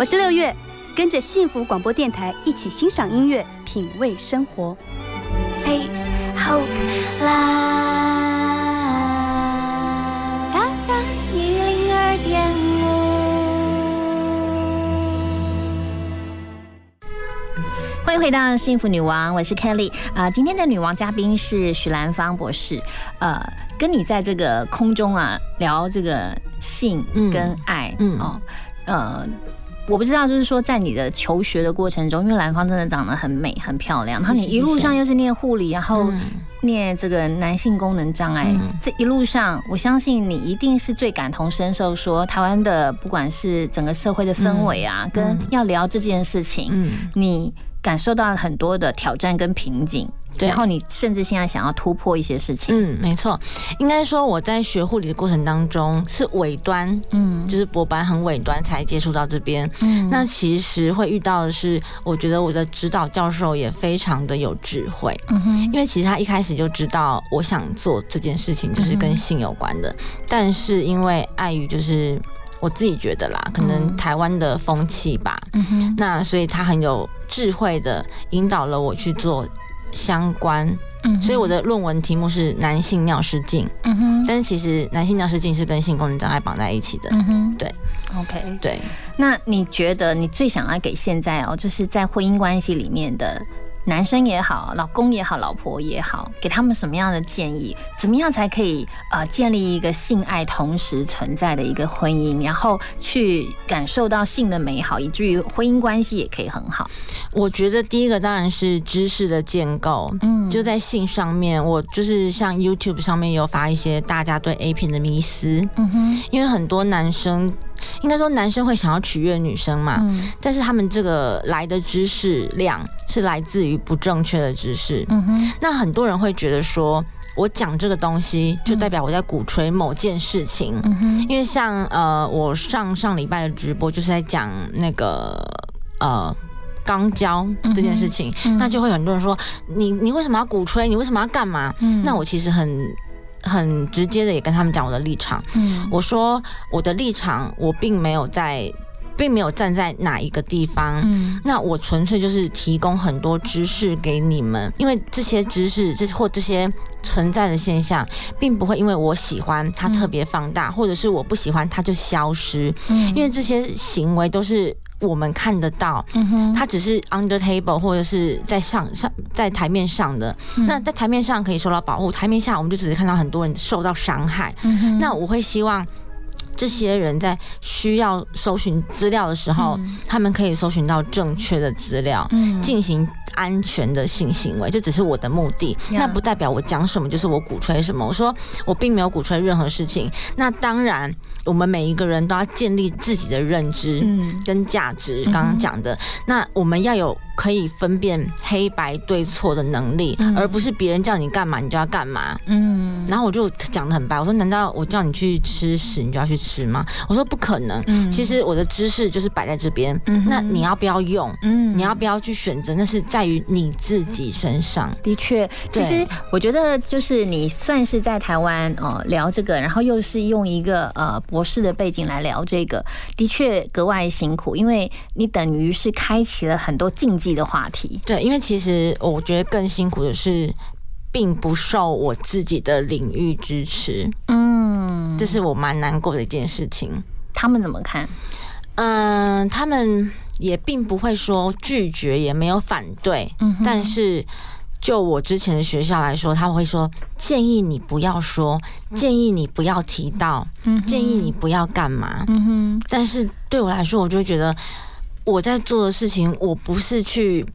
我是六月，跟着幸福广播电台一起欣赏音乐，品味生活。Peace, hope, love。FM 一零二点欢迎回到幸福女王，我是 Kelly 啊、今天的女王嘉宾是许兰芳博士，呃，跟你在这个空中啊聊这个性跟爱，嗯哦，呃。我不知道，就是说，在你的求学的过程中，因为兰芳真的长得很美、很漂亮，然后你一路上又是念护理，然后念这个男性功能障碍，这一路上，我相信你一定是最感同身受，说台湾的不管是整个社会的氛围啊，跟要聊这件事情，你感受到了很多的挑战跟瓶颈，然后你甚至现在想要突破一些事情，嗯，没错，应该说我在学护理的过程当中是尾端，嗯，就是博班很尾端才接触到这边，嗯。那其实会遇到的是，我觉得我的指导教授也非常的有智慧，嗯哼。因为其实他一开始就知道我想做这件事情就是跟性有关的，但是因为碍于就是。我自己觉得啦，可能台湾的风气吧，嗯哼。那所以他很有智慧的引导了我去做相关，嗯所以我的论文题目是男性尿失禁，嗯哼。但是其实男性尿失禁是跟性功能障碍绑在一起的，嗯哼。对，OK，对。那你觉得你最想要给现在哦，就是在婚姻关系里面的男生也好，老公也好，老婆也好，给他们什么样的建议？怎么样才可以呃建立一个性爱同时存在的一个婚姻，然后去感受到性的美好，以至于婚姻关系也可以很好？我觉得第一个当然是知识的建构，嗯，就在性上面，我就是像 YouTube 上面有发一些大家对 A 片的迷思，嗯哼，因为很多男生。应该说，男生会想要取悦女生嘛，嗯但是他们这个来的知识量是来自于不正确的知识。嗯哼，那很多人会觉得说，我讲这个东西就代表我在鼓吹某件事情。因为像呃，我上上礼拜的直播就是在讲那个呃。肛交这件事情，嗯嗯那就会有很多人说你你为什么要鼓吹？你为什么要干嘛？嗯那我其实很很直接的也跟他们讲我的立场。嗯我说我的立场，我并没有在，并没有站在哪一个地方。嗯那我纯粹就是提供很多知识给你们，因为这些知识，这或这些存在的现象，并不会因为我喜欢它特别放大，或者是我不喜欢它就消失。嗯因为这些行为都是。我们看得到，嗯哼它只是 under table 或者是在上上在台面上的。嗯那在台面上可以受到保护，台面下我们就只是看到很多人受到伤害。嗯哼那我会希望这些人在需要搜寻资料的时候，他们可以搜寻到正确的资料，嗯进行安全的性行为，这只是我的目的。呀那不代表我讲什么就是我鼓吹什么。我说我并没有鼓吹任何事情。那当然，我们每一个人都要建立自己的认知嗯跟价值。刚刚讲的，那我们要有可以分辨黑白对错的能力，嗯而不是别人叫你干嘛你就要干嘛。嗯然后我就讲的很白，我说难道我叫你去吃屎，你就要去吃吗？我说不可能。嗯其实我的知识就是摆在这边，嗯那你要不要用？嗯你要不要去选择？那是在于你自己身上。的确，其实我觉得就是你算是在台湾呃聊这个，然后又是用一个呃博士的背景来聊这个，的确格外辛苦，因为你等于是开启了很多禁忌的话题。对，因为其实我觉得更辛苦的是，并不受我自己的领域支持。嗯，这是我蛮难过的一件事情。他们怎么看？嗯，他们也并不会说拒绝，也没有反对，嗯但是。就我之前的学校来说，他们会说建议你不要说，建议你不要提到，嗯建议你不要干嘛。嗯哼，但是对我来说，我就觉得我在做的事情，我不是去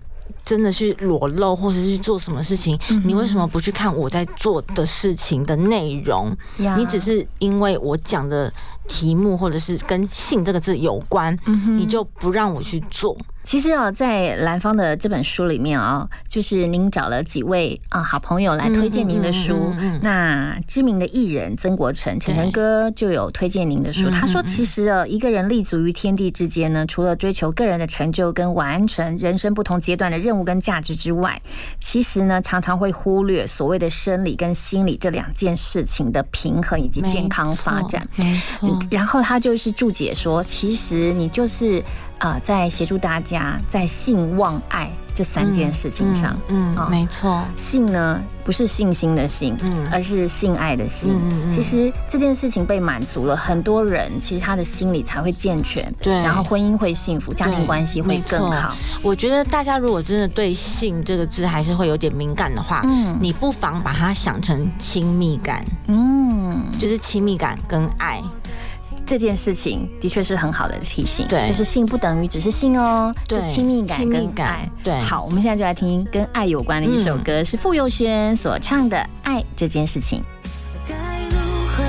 真的去裸露，或者是去做什么事情，你为什么不去看我在做的事情的内容？你只是因为我讲的题目或者是跟性这个字有关，你就不让我去做。其实啊，在兰芳的这本书里面啊，就是您找了几位啊好朋友来推荐您的书。嗯嗯嗯嗯那知名的艺人曾国成，陈晨哥就有推荐您的书。他说，嗯其实啊，一个人立足于天地之间呢，除了追求个人的成就跟完成人生不同阶段的任务跟价值之外，其实呢，常常会忽略所谓的生理跟心理这两件事情的平衡以及健康发展。没错，嗯然后他就是注解说，其实你就是呃，在协助大家在性、望、爱这三件事情上，嗯，没错，性呢不是信心的性，嗯。而是性爱的性。其实这件事情被满足了，很多人其实他的心理才会健全，对。然后婚姻会幸福，家庭关系会更好。我觉得大家如果真的对“性”这个字还是会有点敏感的话，嗯。你不妨把它想成亲密感，嗯，就是亲密感跟爱。这件事情的确是很好的提醒，对。就是性不等于只是性哦，对。是亲密感亲密跟感。爱。对。好，我们现在就来听跟爱有关的一首嗯。歌，是傅佑轩所唱的《爱这件事情》。该如何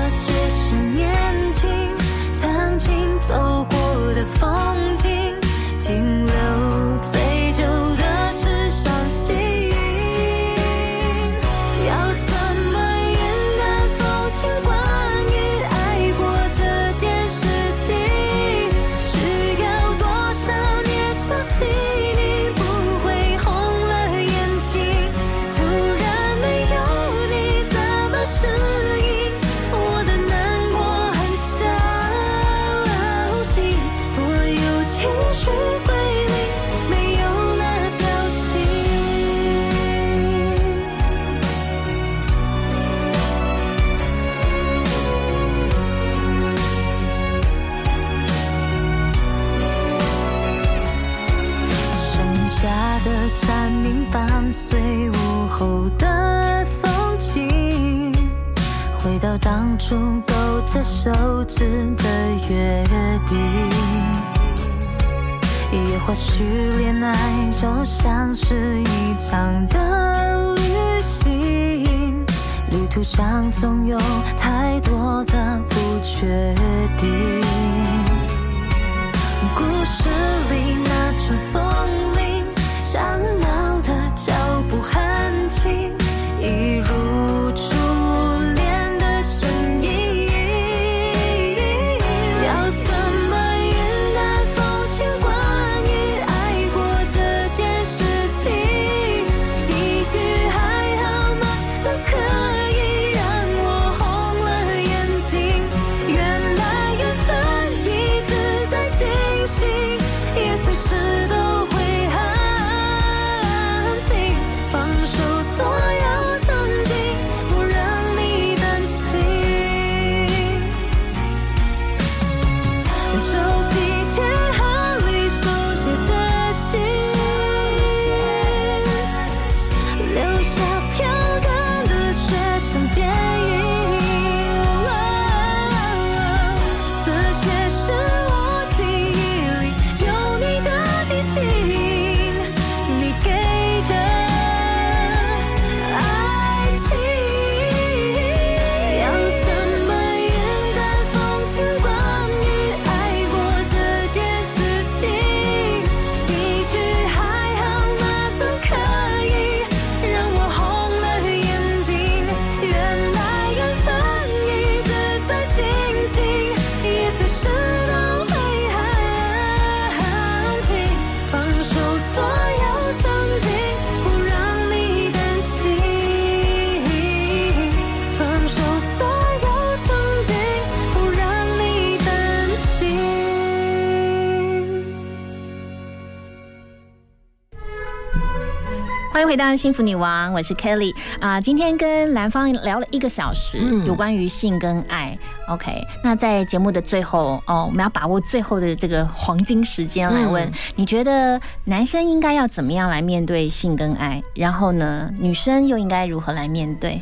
迎回到幸福女王，我是 Kelly 啊、今天跟兰芳聊了一个小时，嗯有关于性跟爱。OK，那在节目的最后哦，我们要把握最后的这个黄金时间来问，嗯你觉得男生应该要怎么样来面对性跟爱？然后呢，女生又应该如何来面对？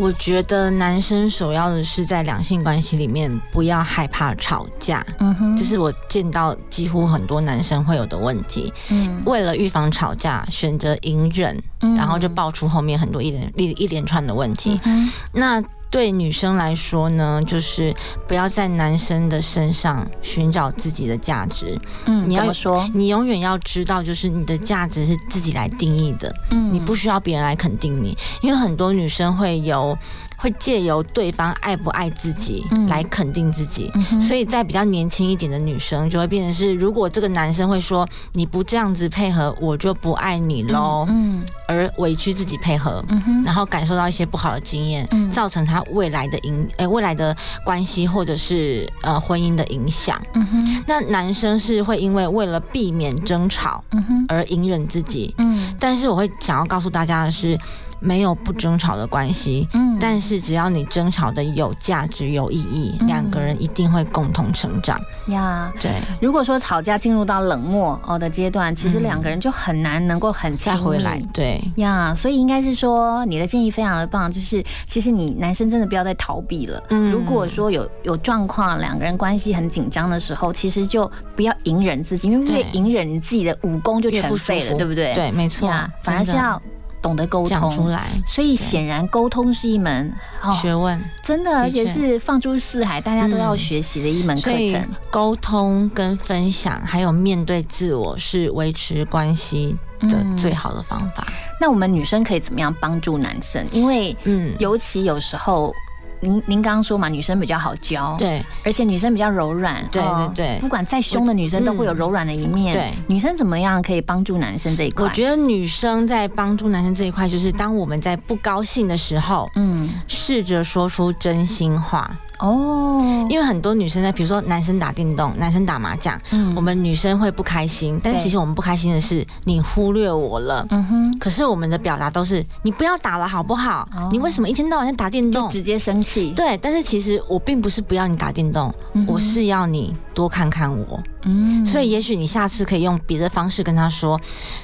我觉得男生首要的是在两性关系里面不要害怕吵架，嗯哼这是我见到几乎很多男生会有的问题。嗯为了预防吵架，选择隐忍，嗯然后就爆出后面很多一连一一连串的问题。嗯那对女生来说呢，就是不要在男生的身上寻找自己的价值。嗯你要说？你永远要知道，就是你的价值是自己来定义的。嗯你不需要别人来肯定你，因为很多女生会有会借由对方爱不爱自己嗯。来肯定自己，嗯所以在比较年轻一点的女生就会变成是，如果这个男生会说你不这样子配合，我就不爱你喽，嗯而委屈自己配合，嗯然后感受到一些不好的经验，嗯。造成他未来的影呃未来的关系或者是呃婚姻的影响。嗯哼。那男生是会因为为了避免争吵嗯哼。而隐忍自己，嗯。但是我会想要告诉大家的是，没有不争吵的关系，嗯。但是只要你争吵的有价值、有意义，嗯。两个人一定会共同成长。呀。对，如果说吵架进入到冷漠哦的阶段，其实嗯。两个人就很难能够很亲回来，对，呀所以应该是说你的建议非常的棒，就是其实你男生真的不要再逃避了。嗯。如果说有有状况，两个人关系很紧张的时候，其实就不要隐忍自己，因为越隐忍，你自己的武功就全废了，服。对不对？对没错呀反而是要懂得沟通出来所以显然沟通是一门哦学问。真的，而且是放诸四海，大家都要嗯学习的一门课程。沟通跟分享，还有面对自我，是维持关系的嗯最好的方法。那我们女生可以怎么样帮助男生？因为嗯尤其有时候。您您刚刚说嘛，女生比较好教，对，而且女生比较柔软，对哦对对不管再凶的女生都会有嗯柔软的一面。对女生怎么样可以帮助男生这一块？我觉得女生在帮助男生这一块，就是当我们在不高兴的时候，嗯，试着说出真心话。哦，因为很多女生呢，比如说男生打电动、男生打麻将，嗯我们女生会不开心，但其实我们不开心的是你忽略我了。嗯哼，可是我们的表达都是你不要打了好不好？你为什么一天到晚在打电动？哦直接生气。对，但是其实我并不是不要你打电动，嗯我是要你多看看我。嗯所以也许你下次可以用别的方式跟他说，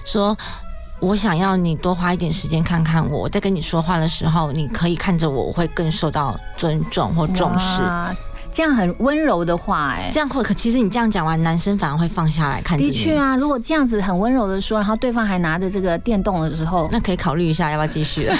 说。我想要你多花一点时间看看我，我在跟你说话的时候，你可以看着我，我会更受到尊重或重视。哇这样很温柔的话，哎，这样会，可其实你这样讲完，男生反而会放下来看你。的确啊，如果这样子很温柔的说，然后对方还拿着这个电动的时候，那可以考虑一下要不要继续。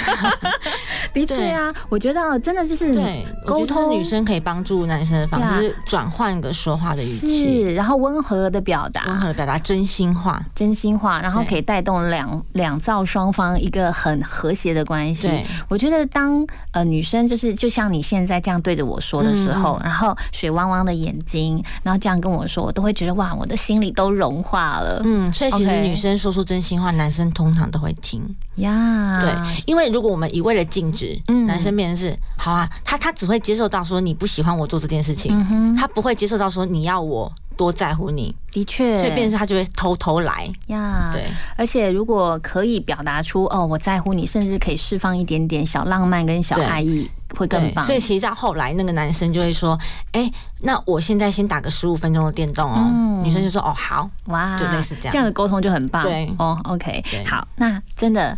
<laughs> 的确啊，我觉得啊真的就是对，沟通女生可以帮助男生的方式，就是转换一个说话的语气，是，然后温和的表达，温和的表达真心话。真心话，然后可以带动两两造双方一个很和谐的关系对。我觉得当呃女生就是就像你现在这样对着我说的时候，然后水汪汪的眼睛，然后这样跟我说，我都会觉得哇，我的心里都融化了。嗯，所以其实女生说出真心话，男生通常都会听。呀，对，因为如果我们一味的禁止，嗯。男生变成是好啊，他他只会接受到说你不喜欢我做这件事情，嗯他不会接受到说你要我多在乎你，的确，所以变成是他就会偷偷来。呀，对，而且如果可以表达出哦我在乎你，甚至可以释放一点点小浪漫跟小爱意，会更，棒。所以其实到后来，那个男生就会说：“哎、那我现在先打个十五分钟的电动哦。嗯女生就说：“哦，好。”哇，就类似这样这样的沟通就很棒。对哦，OK，对好，那真的。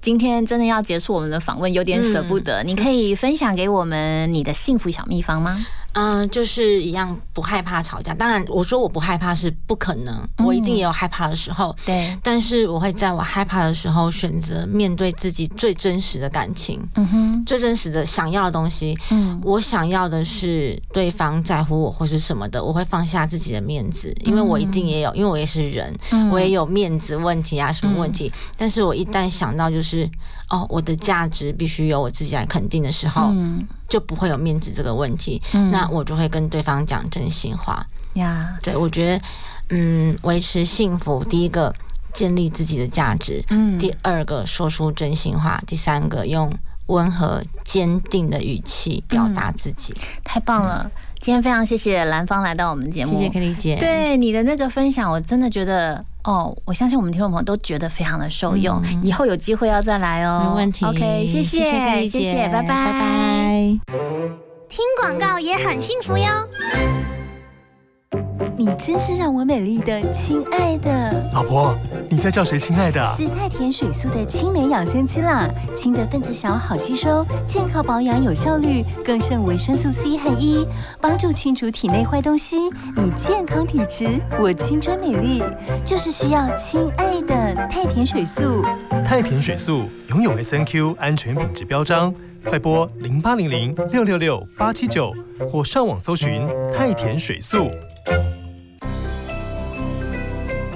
今天真的要结束我们的访问，有点舍不得。你可以分享给我们你的幸福小秘方吗？嗯、就是一样不害怕吵架。当然，我说我不害怕是不可能，嗯我一定也有害怕的时候。对，但是我会在我害怕的时候，选择面对自己最真实的感情，嗯哼，最真实的想要的东西。嗯，我想要的是对方在乎我或是什么的，我会放下自己的面子，因为我一定也有，因为我也是人，嗯我也有面子问题啊，什么问题。但是我一旦想到就是哦，我的价值必须由我自己来肯定的时候，嗯就不会有面子这个问题。嗯那我就会跟对方讲真心话。呀，对我觉得，嗯，维持幸福，第一个建立自己的价值，嗯第二个说出真心话，第三个用温和坚定的语气表达自己。太棒了！今天非常谢谢兰芳来到我们节目，谢谢 Kelly 姐。对你的那个分享，我真的觉得哦，我相信我们听众朋友都觉得非常的受用。以后有机会要再来哦，没问题。OK，谢谢，谢谢，拜拜，拜拜。听广告也很幸福哟。你真是让我美丽的亲爱的。老婆，你在叫谁亲爱的？是太田水素的清美养生机啦，氢的分子小，好吸收，健康保养有效率，更胜维生素 C 和 E，帮助清除体内坏东西。你健康体质，我青春美丽，就是需要亲爱的太田水素。太田水素拥有 S N Q 安全品质标章，快拨零八零零六六六八七九或上网搜寻太田水素。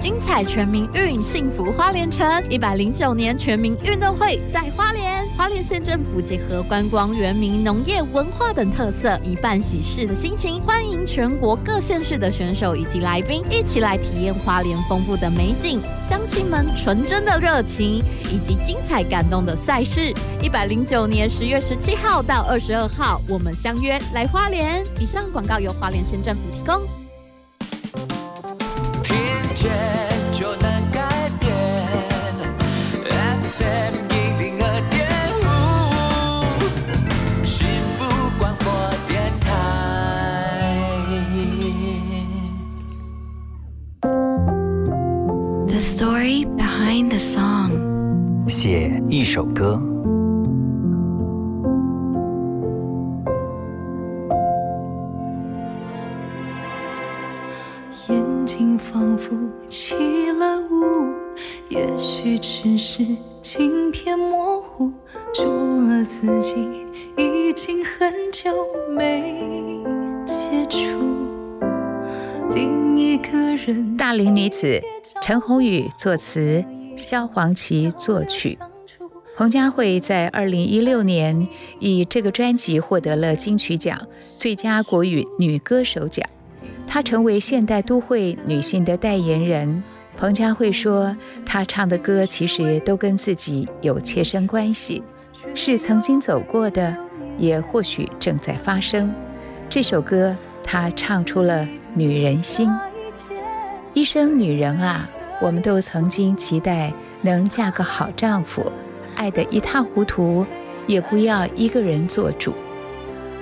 精彩全民运，幸福花莲城。一百零九年全民运动会在花莲，花莲县政府结合观光、原民、农业、文化等特色，以办喜事的心情，欢迎全国各县市的选手以及来宾一起来体验花莲丰富的美景、乡亲们纯真的热情，以及精彩感动的赛事。一百零九年十月十七号到二十二号，我们相约来花莲。以上广告由花莲县政府提供。写一首歌，眼睛仿佛起了雾，也许只是镜片模糊，除了自己，已经很久没接触另一个人。大龄女子陈鸿宇作词，萧煌奇作曲。彭佳慧在二零一六年以这个专辑获得了金曲奖最佳国语女歌手奖，她成为现代都会女性的代言人。彭佳慧说，她唱的歌其实都跟自己有切身关系，是曾经走过的，也或许正在发生。这首歌，她唱出了女人心。一生女人啊，我们都曾经期待能嫁个好丈夫。爱得一塌糊涂，也不要一个人做主。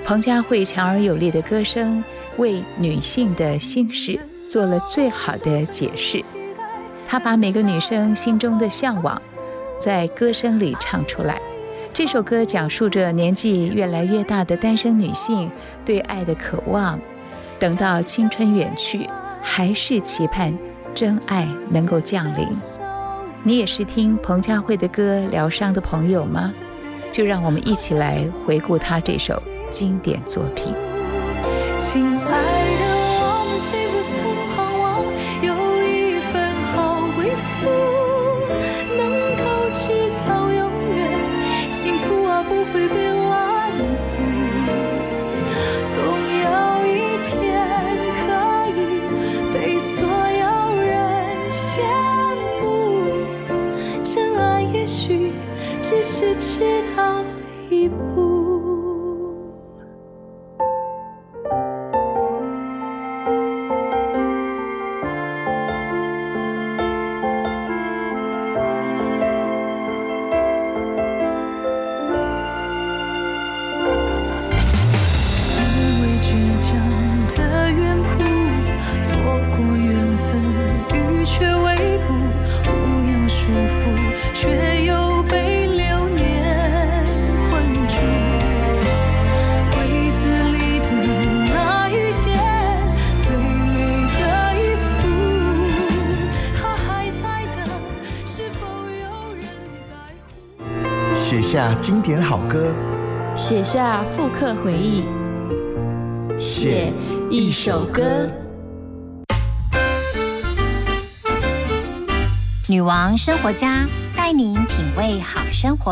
彭佳慧强而有力的歌声，为女性的心事做了最好的解释。她把每个女生心中的向往，在歌声里唱出来。这首歌讲述着年纪越来越大的单身女性对爱的渴望，等到青春远去，还是期盼真爱能够降临。你也是听彭佳慧的歌疗伤的朋友吗？就让我们一起来回顾她这首经典作品。亲爱的，我们谁不曾经典好歌，写下复刻回忆，写一首歌。女王生活家带您品味好生活。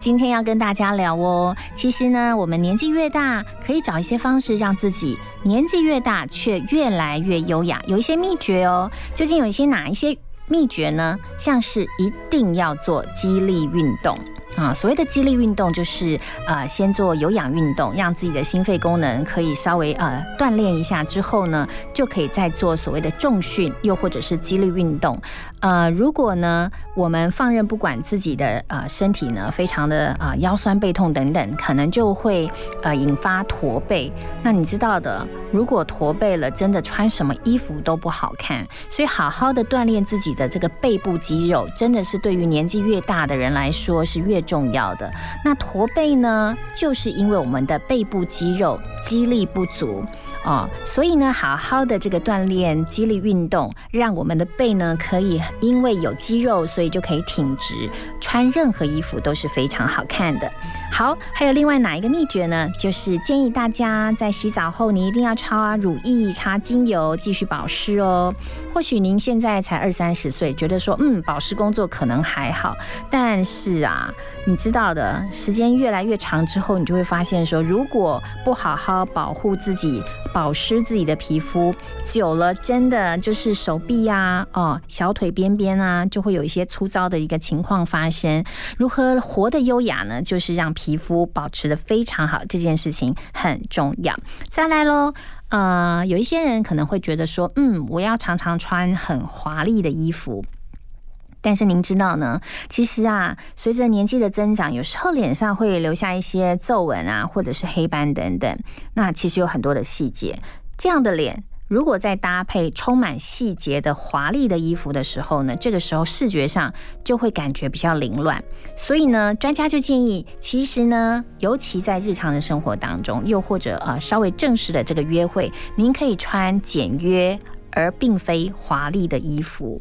今天要跟大家聊哦，其实呢，我们年纪越大，可以找一些方式让自己年纪越大却越来越优雅，有一些秘诀哦。究竟有一些哪一些秘诀呢，像是一定要做激励运动。啊，所谓的激励运动就是呃，先做有氧运动，让自己的心肺功能可以稍微呃锻炼一下，之后呢，就可以再做所谓的重训，又或者是激励运动。呃，如果呢，我们放任不管自己的呃身体呢，非常的啊腰酸背痛等等，可能就会呃引发驼背。那你知道的，如果驼背了，真的穿什么衣服都不好看。所以好好的锻炼自己的这个背部肌肉，真的是对于年纪越大的人来说是越重要的。那驼背呢，就是因为我们的背部肌肉肌力不足。哦，所以呢，好好的这个锻炼肌力运动，让我们的背呢可以因为有肌肉，所以就可以挺直，穿任何衣服都是非常好看的。好，还有另外哪一个秘诀呢？就是建议大家在洗澡后，你一定要擦乳液、擦精油，继续保湿哦。或许您现在才二三十岁，觉得说，嗯，保湿工作可能还好，但是啊，你知道的，时间越来越长之后，你就会发现说，如果不好好保护自己。保湿自己的皮肤久了，真的就是手臂呀、哦小腿边边啊，就会有一些粗糙的一个情况发生。如何活得优雅呢？就是让皮肤保持的非常好，这件事情很重要。再来喽，呃，有一些人可能会觉得说，嗯，我要常常穿很华丽的衣服。但是您知道呢？其实啊，随着年纪的增长，有时候脸上会留下一些皱纹啊，或者是黑斑等等。那其实有很多的细节。这样的脸，如果再搭配充满细节的华丽的衣服的时候呢，这个时候视觉上就会感觉比较凌乱。所以呢，专家就建议，其实呢，尤其在日常的生活当中，又或者呃稍微正式的这个约会，您可以穿简约而并非华丽的衣服。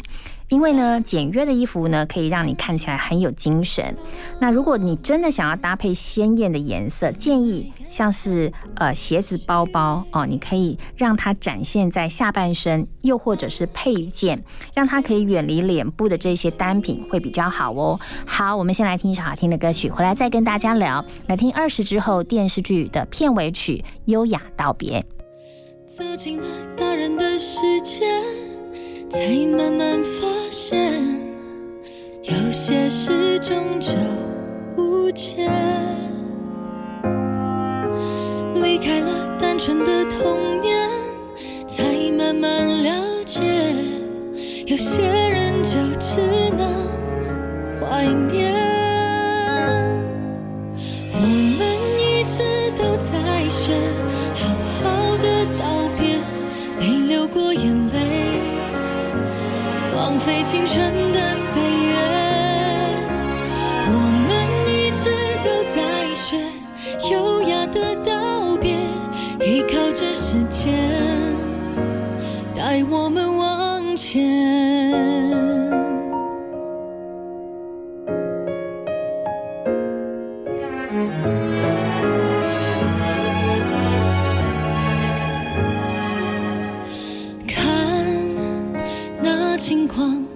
因为呢，简约的衣服呢，可以让你看起来很有精神。那如果你真的想要搭配鲜艳的颜色，建议像是呃鞋子、包包哦，你可以让它展现在下半身，又或者是配件，让它可以远离脸部的这些单品会比较好哦。好，我们先来听一首好听的歌曲，回来再跟大家聊。来听二十之后电视剧的片尾曲《优雅道别》。走进了大人的世界。才慢慢发现，有些事终究无解。离开了单纯的童年，才慢慢了解，有些人就只能怀念。我们一直都在学，青春的岁月，我们一直都在学优雅的道别，依靠着时间带我们往前。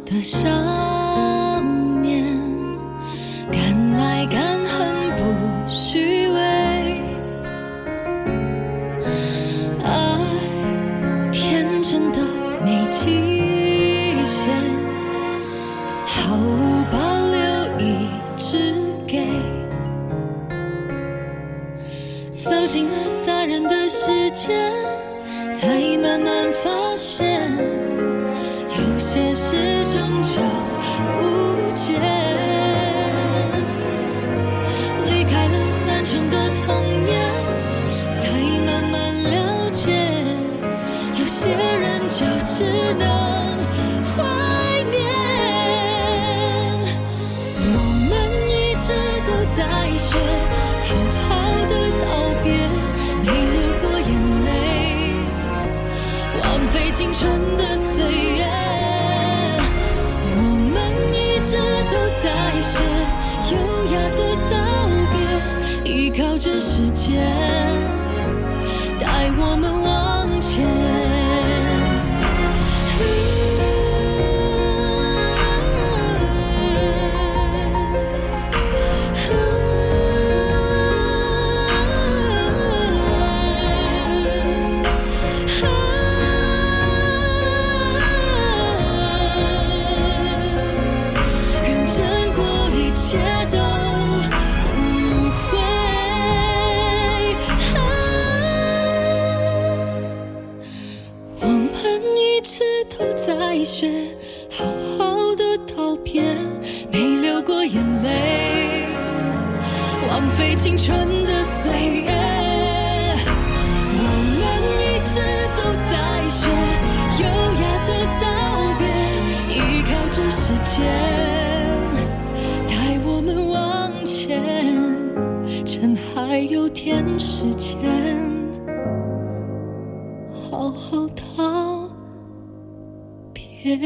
的伤。岁月。我们一直都在学优雅的道别，依靠着时间带我们往前，趁还有点时间，好好道别。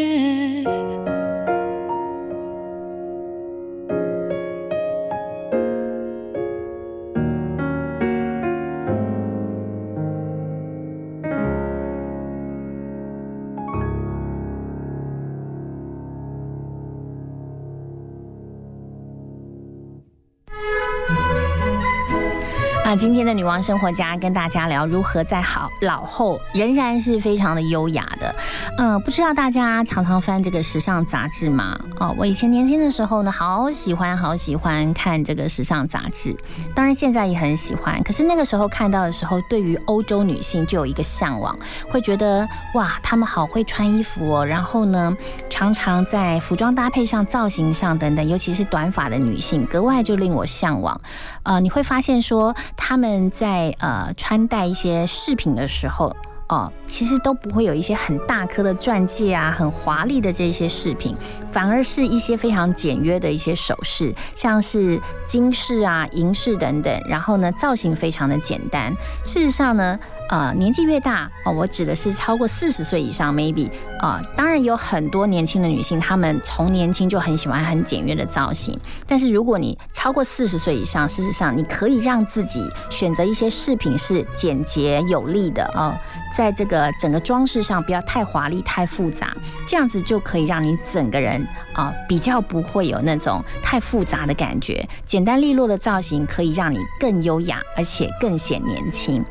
今天的女王生活家跟大家聊如何在好老后仍然是非常的优雅的。嗯、不知道大家常常翻这个时尚杂志吗？哦，我以前年轻的时候呢，好喜欢好喜欢看这个时尚杂志，当然现在也很喜欢。可是那个时候看到的时候，对于欧洲女性就有一个向往，会觉得哇，她们好会穿衣服哦。然后呢，常常在服装搭配上、造型上等等，尤其是短发的女性，格外就令我向往。呃，你会发现说他们在呃穿戴一些饰品的时候。哦，其实都不会有一些很大颗的钻戒啊，很华丽的这些饰品，反而是一些非常简约的一些首饰，像是金饰啊、银饰等等。然后呢，造型非常的简单。事实上呢，呃，年纪越大哦，我指的是超过四十岁以上，maybe 啊、当然有很多年轻的女性，她们从年轻就很喜欢很简约的造型。但是如果你超过四十岁以上，事实上你可以让自己选择一些饰品是简洁有力的哦，在这个整个装饰上不要太华丽、太复杂，这样子就可以让你整个人啊、比较不会有那种太复杂的感觉。简单利落的造型可以让你更优雅，而且更显年轻。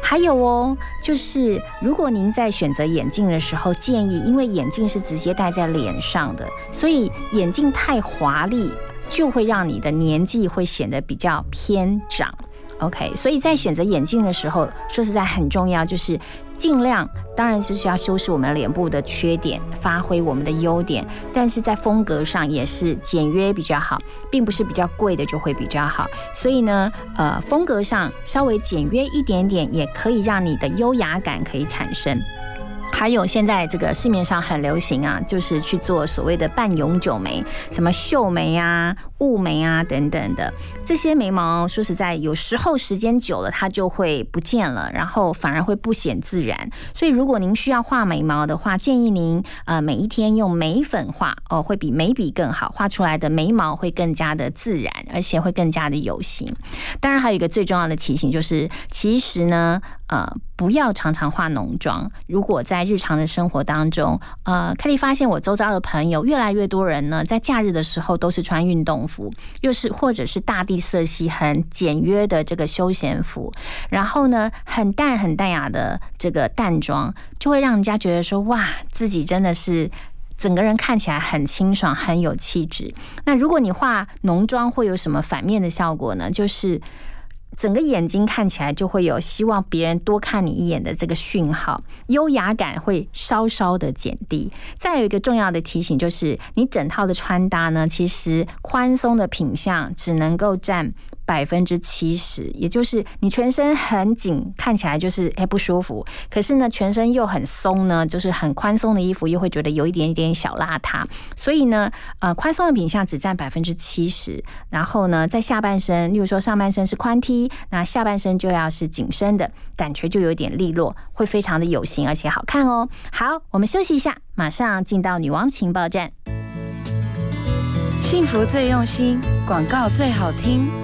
还有哦，就是如果您在选择眼镜的时候，建议，因为眼镜是直接戴在脸上的，所以眼镜太华丽，就会让你的年纪会显得比较偏长。OK，所以在选择眼镜的时候，说实在很重要，就是尽量，当然是需要修饰我们脸部的缺点，发挥我们的优点，但是在风格上也是简约比较好，并不是比较贵的就会比较好。所以呢，呃，风格上稍微简约一点点，也可以让你的优雅感可以产生。还有现在这个市面上很流行啊，就是去做所谓的半永久眉，什么秀眉啊、雾眉啊等等的这些眉毛，说实在，有时候时间久了它就会不见了，然后反而会不显自然。所以如果您需要画眉毛的话，建议您呃每一天用眉粉画哦，会比眉笔更好，画出来的眉毛会更加的自然，而且会更加的有型。当然还有一个最重要的提醒就是，其实呢。呃，不要常常化浓妆。如果在日常的生活当中，呃，凯莉发现我周遭的朋友越来越多人呢，在假日的时候都是穿运动服，又是或者是大地色系很简约的这个休闲服，然后呢，很淡很淡雅的这个淡妆，就会让人家觉得说，哇，自己真的是。整个人看起来很清爽，很有气质。那如果你化浓妆，会有什么反面的效果呢？就是整个眼睛看起来就会有希望别人多看你一眼的这个讯号，优雅感会稍稍的减低。再有一个重要的提醒就是，你整套的穿搭呢，其实宽松的品相只能够占。百分之七十，也就是你全身很紧，看起来就是哎不舒服。可是呢，全身又很松呢，就是很宽松的衣服，又会觉得有一点点小邋遢。所以呢，呃，宽松的品相只占百分之七十。然后呢，在下半身，例如说上半身是宽 T，那下半身就要是紧身的，感觉就有点利落，会非常的有型而且好看哦。好，我们休息一下，马上进到女王情报站。幸福最用心，广告最好听。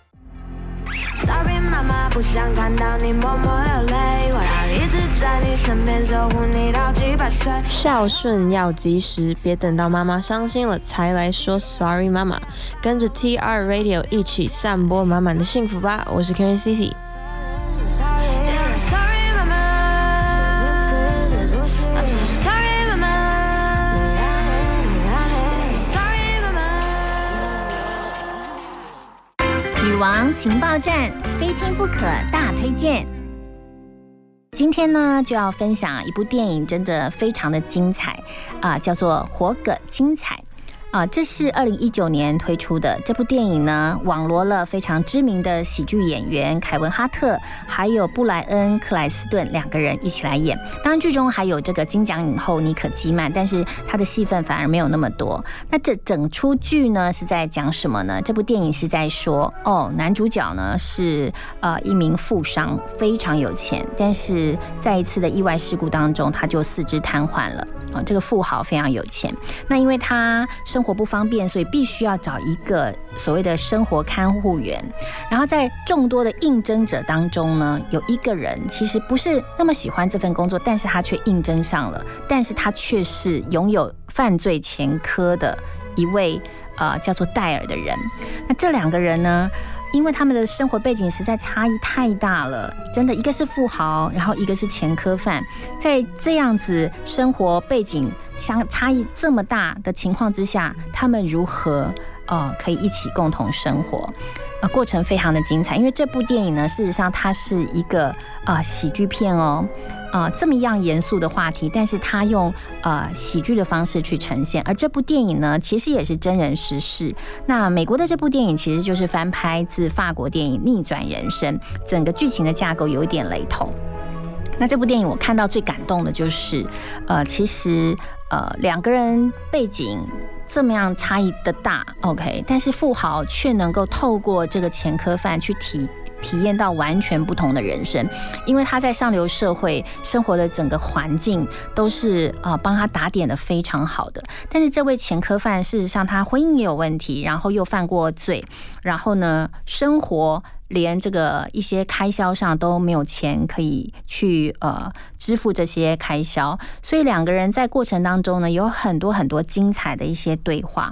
Sorry，妈妈不想看到你默默流泪，我要一直在你身边守护你到几百岁。孝顺要及时，别等到妈妈伤心了才来说 sorry，妈妈。跟着 TR Radio 一起散播满满的幸福吧！我是 Karen Cici。王情报站，非听不可大推荐。今天呢，就要分享一部电影，真的非常的精彩啊、叫做《活个精彩》。啊，这是二零一九年推出的这部电影呢，网罗了非常知名的喜剧演员凯文哈特，还有布莱恩克莱斯顿两个人一起来演。当然，剧中还有这个金奖影后妮可基曼，但是她的戏份反而没有那么多。那这整出剧呢是在讲什么呢？这部电影是在说，哦，男主角呢是呃一名富商，非常有钱，但是在一次的意外事故当中，他就四肢瘫痪了。啊、这个富豪非常有钱，那因为他生生活不方便，所以必须要找一个所谓的生活看护员。然后在众多的应征者当中呢，有一个人其实不是那么喜欢这份工作，但是他却应征上了，但是他却是拥有犯罪前科的一位呃叫做戴尔的人。那这两个人呢？因为他们的生活背景实在差异太大了，真的，一个是富豪，然后一个是前科犯，在这样子生活背景相差异这么大的情况之下，他们如何呃可以一起共同生活？呃，过程非常的精彩，因为这部电影呢，事实上它是一个、呃喜剧片哦。啊、这么样严肃的话题，但是他用呃喜剧的方式去呈现，而这部电影呢，其实也是真人实事。那美国的这部电影其实就是翻拍自法国电影《逆转人生》，整个剧情的架构有一点雷同。那这部电影我看到最感动的就是，呃，其实呃两个人背景这么样差异的大，OK，但是富豪却能够透过这个前科犯去体。体验到完全不同的人生，因为他在上流社会生活的整个环境都是呃帮他打点的非常好的。但是这位前科犯事实上他婚姻也有问题，然后又犯过罪，然后呢生活连这个一些开销上都没有钱可以去呃支付这些开销，所以两个人在过程当中呢有很多很多精彩的一些对话。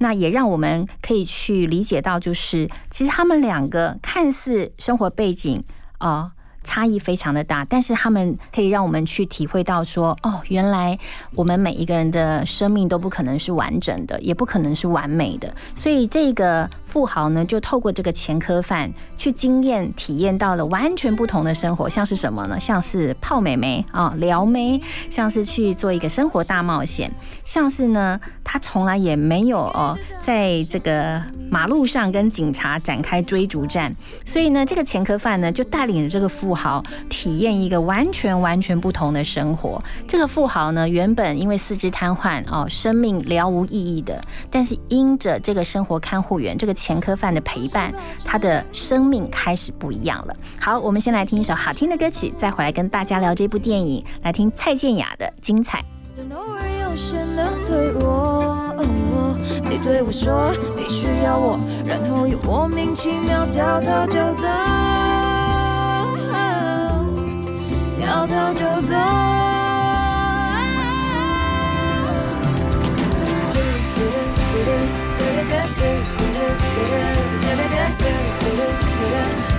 那也让我们可以去理解到，就是其实他们两个看似生活背景啊。差异非常的大，但是他们可以让我们去体会到说，哦，原来我们每一个人的生命都不可能是完整的，也不可能是完美的。所以这个富豪呢，就透过这个前科犯去经验体验到了完全不同的生活，像是什么呢？像是泡美眉啊、撩妹，像是去做一个生活大冒险，像是呢，他从来也没有哦，在这个马路上跟警察展开追逐战，所以呢，这个前科犯呢就带领着这个富豪体验一个完全完全不同的生活。这个富豪呢，原本因为四肢瘫痪哦，生命了无意义的，但是因着这个生活看护员这个前科犯的陪伴，他的生命开始不一样了。好，我们先来听一首好听的歌曲，再回来跟大家聊这部电影，来听蔡健雅的《精彩》。偶尔又显得脆弱。你对我说你需要我，然后又莫名其妙掉头就走，掉头就走。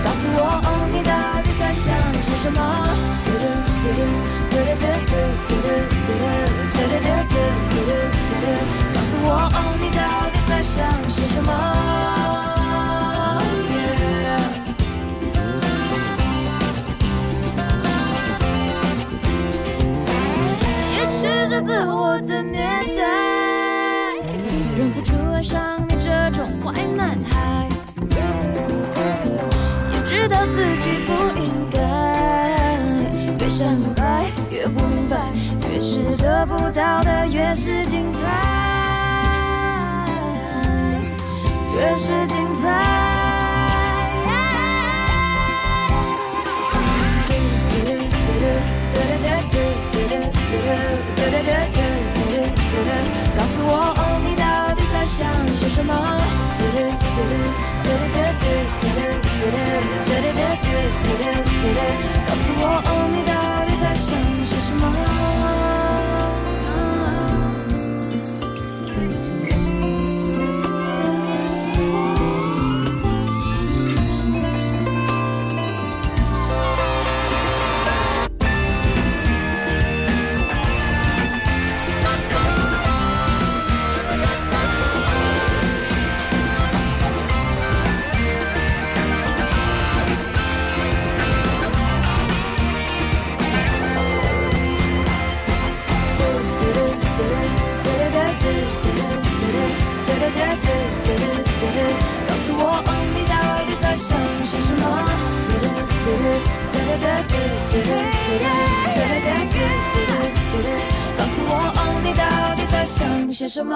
告诉我，你到底在想些什么？告诉我，哦，你到底在想些什么也许是自我的虐待，忍不住爱上你这种坏男孩。也知道自得不到的越是精彩。越是精彩。告诉我，哦，你到底在想些什么？告诉我，哦，想些什么？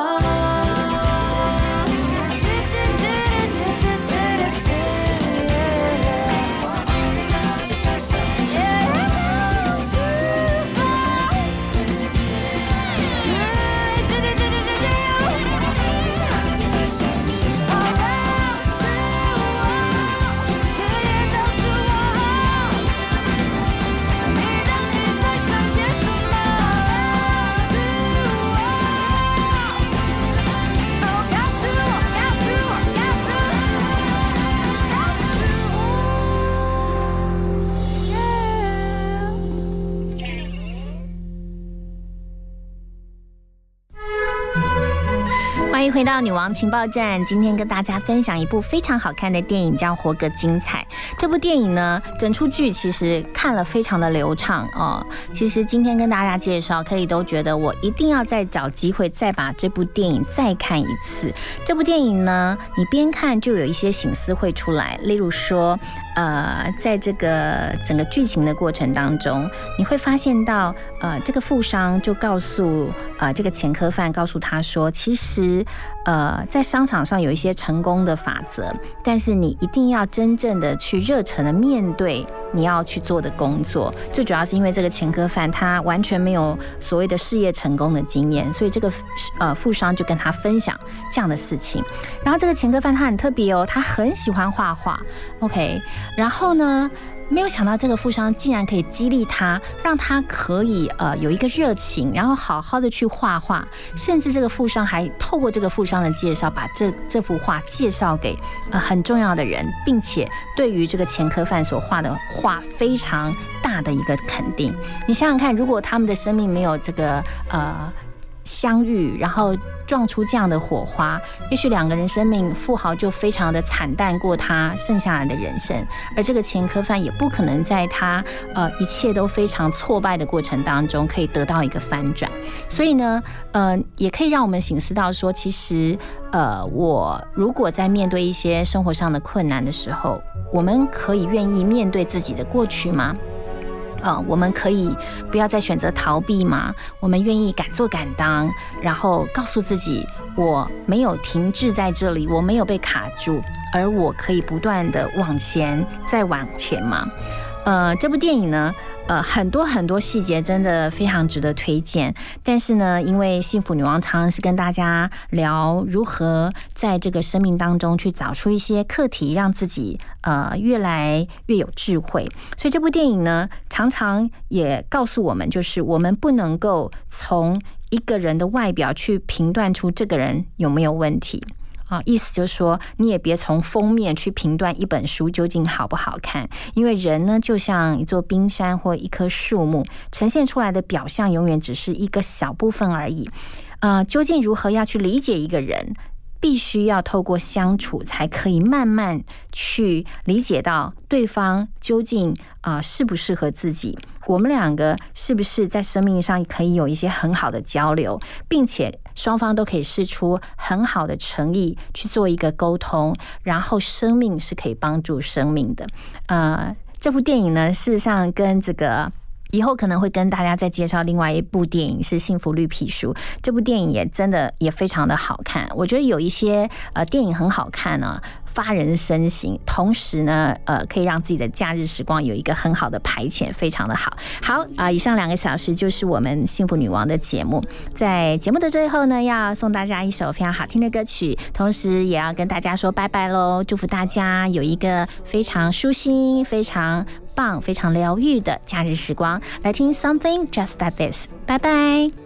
迎回到女王情报站。今天跟大家分享一部非常好看的电影，叫《活个精彩》。这部电影呢，整出剧其实看了非常的流畅哦。其实今天跟大家介绍，可以都觉得我一定要再找机会再把这部电影再看一次。这部电影呢，你边看就有一些醒思会出来，例如说，呃，在这个整个剧情的过程当中，你会发现到，呃，这个富商就告诉呃这个前科犯，告诉他说，其实。呃，在商场上有一些成功的法则，但是你一定要真正的去热忱的面对你要去做的工作。最主要是因为这个前科犯他完全没有所谓的事业成功的经验，所以这个呃富商就跟他分享这样的事情。然后这个前科犯他很特别哦，他很喜欢画画。OK，然后呢？没有想到这个富商竟然可以激励他，让他可以呃有一个热情，然后好好的去画画，甚至这个富商还透过这个富商的介绍，把这这幅画介绍给呃很重要的人，并且对于这个前科犯所画的画非常大的一个肯定。你想想看，如果他们的生命没有这个呃相遇，然后。撞出这样的火花，也许两个人生命，富豪就非常的惨淡过他剩下来的人生，而这个前科犯也不可能在他呃一切都非常挫败的过程当中可以得到一个翻转。所以呢，呃，也可以让我们醒思到说，其实呃，我如果在面对一些生活上的困难的时候，我们可以愿意面对自己的过去吗？呃，我们可以不要再选择逃避嘛？我们愿意敢做敢当，然后告诉自己，我没有停滞在这里，我没有被卡住，而我可以不断的往前，再往前嘛？呃，这部电影呢？呃，很多很多细节真的非常值得推荐。但是呢，因为幸福女王常常是跟大家聊如何在这个生命当中去找出一些课题，让自己呃越来越有智慧。所以这部电影呢，常常也告诉我们，就是我们不能够从一个人的外表去评断出这个人有没有问题。啊，意思就是说，你也别从封面去评断一本书究竟好不好看，因为人呢就像一座冰山或一棵树木，呈现出来的表象永远只是一个小部分而已。呃，究竟如何要去理解一个人？必须要透过相处，才可以慢慢去理解到对方究竟啊适不适合自己。我们两个是不是在生命上可以有一些很好的交流，并且双方都可以试出很好的诚意去做一个沟通，然后生命是可以帮助生命的。呃，这部电影呢，事实上跟这个以后可能会跟大家再介绍另外一部电影是《幸福绿皮书》，这部电影也真的也非常的好看。我觉得有一些呃电影很好看呢，发人深省，同时呢呃可以让自己的假日时光有一个很好的排遣，非常的好。好啊、以上两个小时就是我们幸福女王的节目，在节目的最后呢，要送大家一首非常好听的歌曲，同时也要跟大家说拜拜喽，祝福大家有一个非常舒心、非常棒、非常疗愈的假日时光。来听 Something Just Like This，拜拜。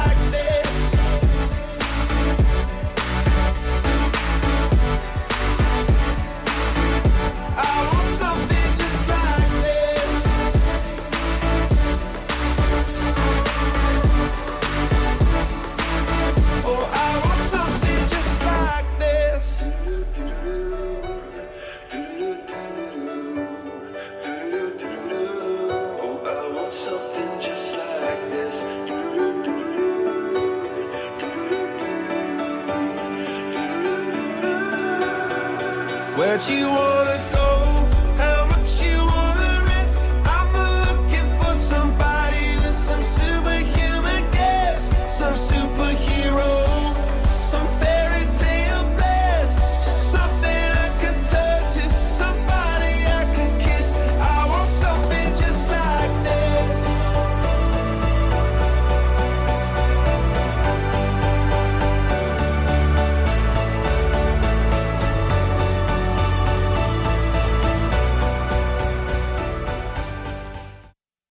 you want.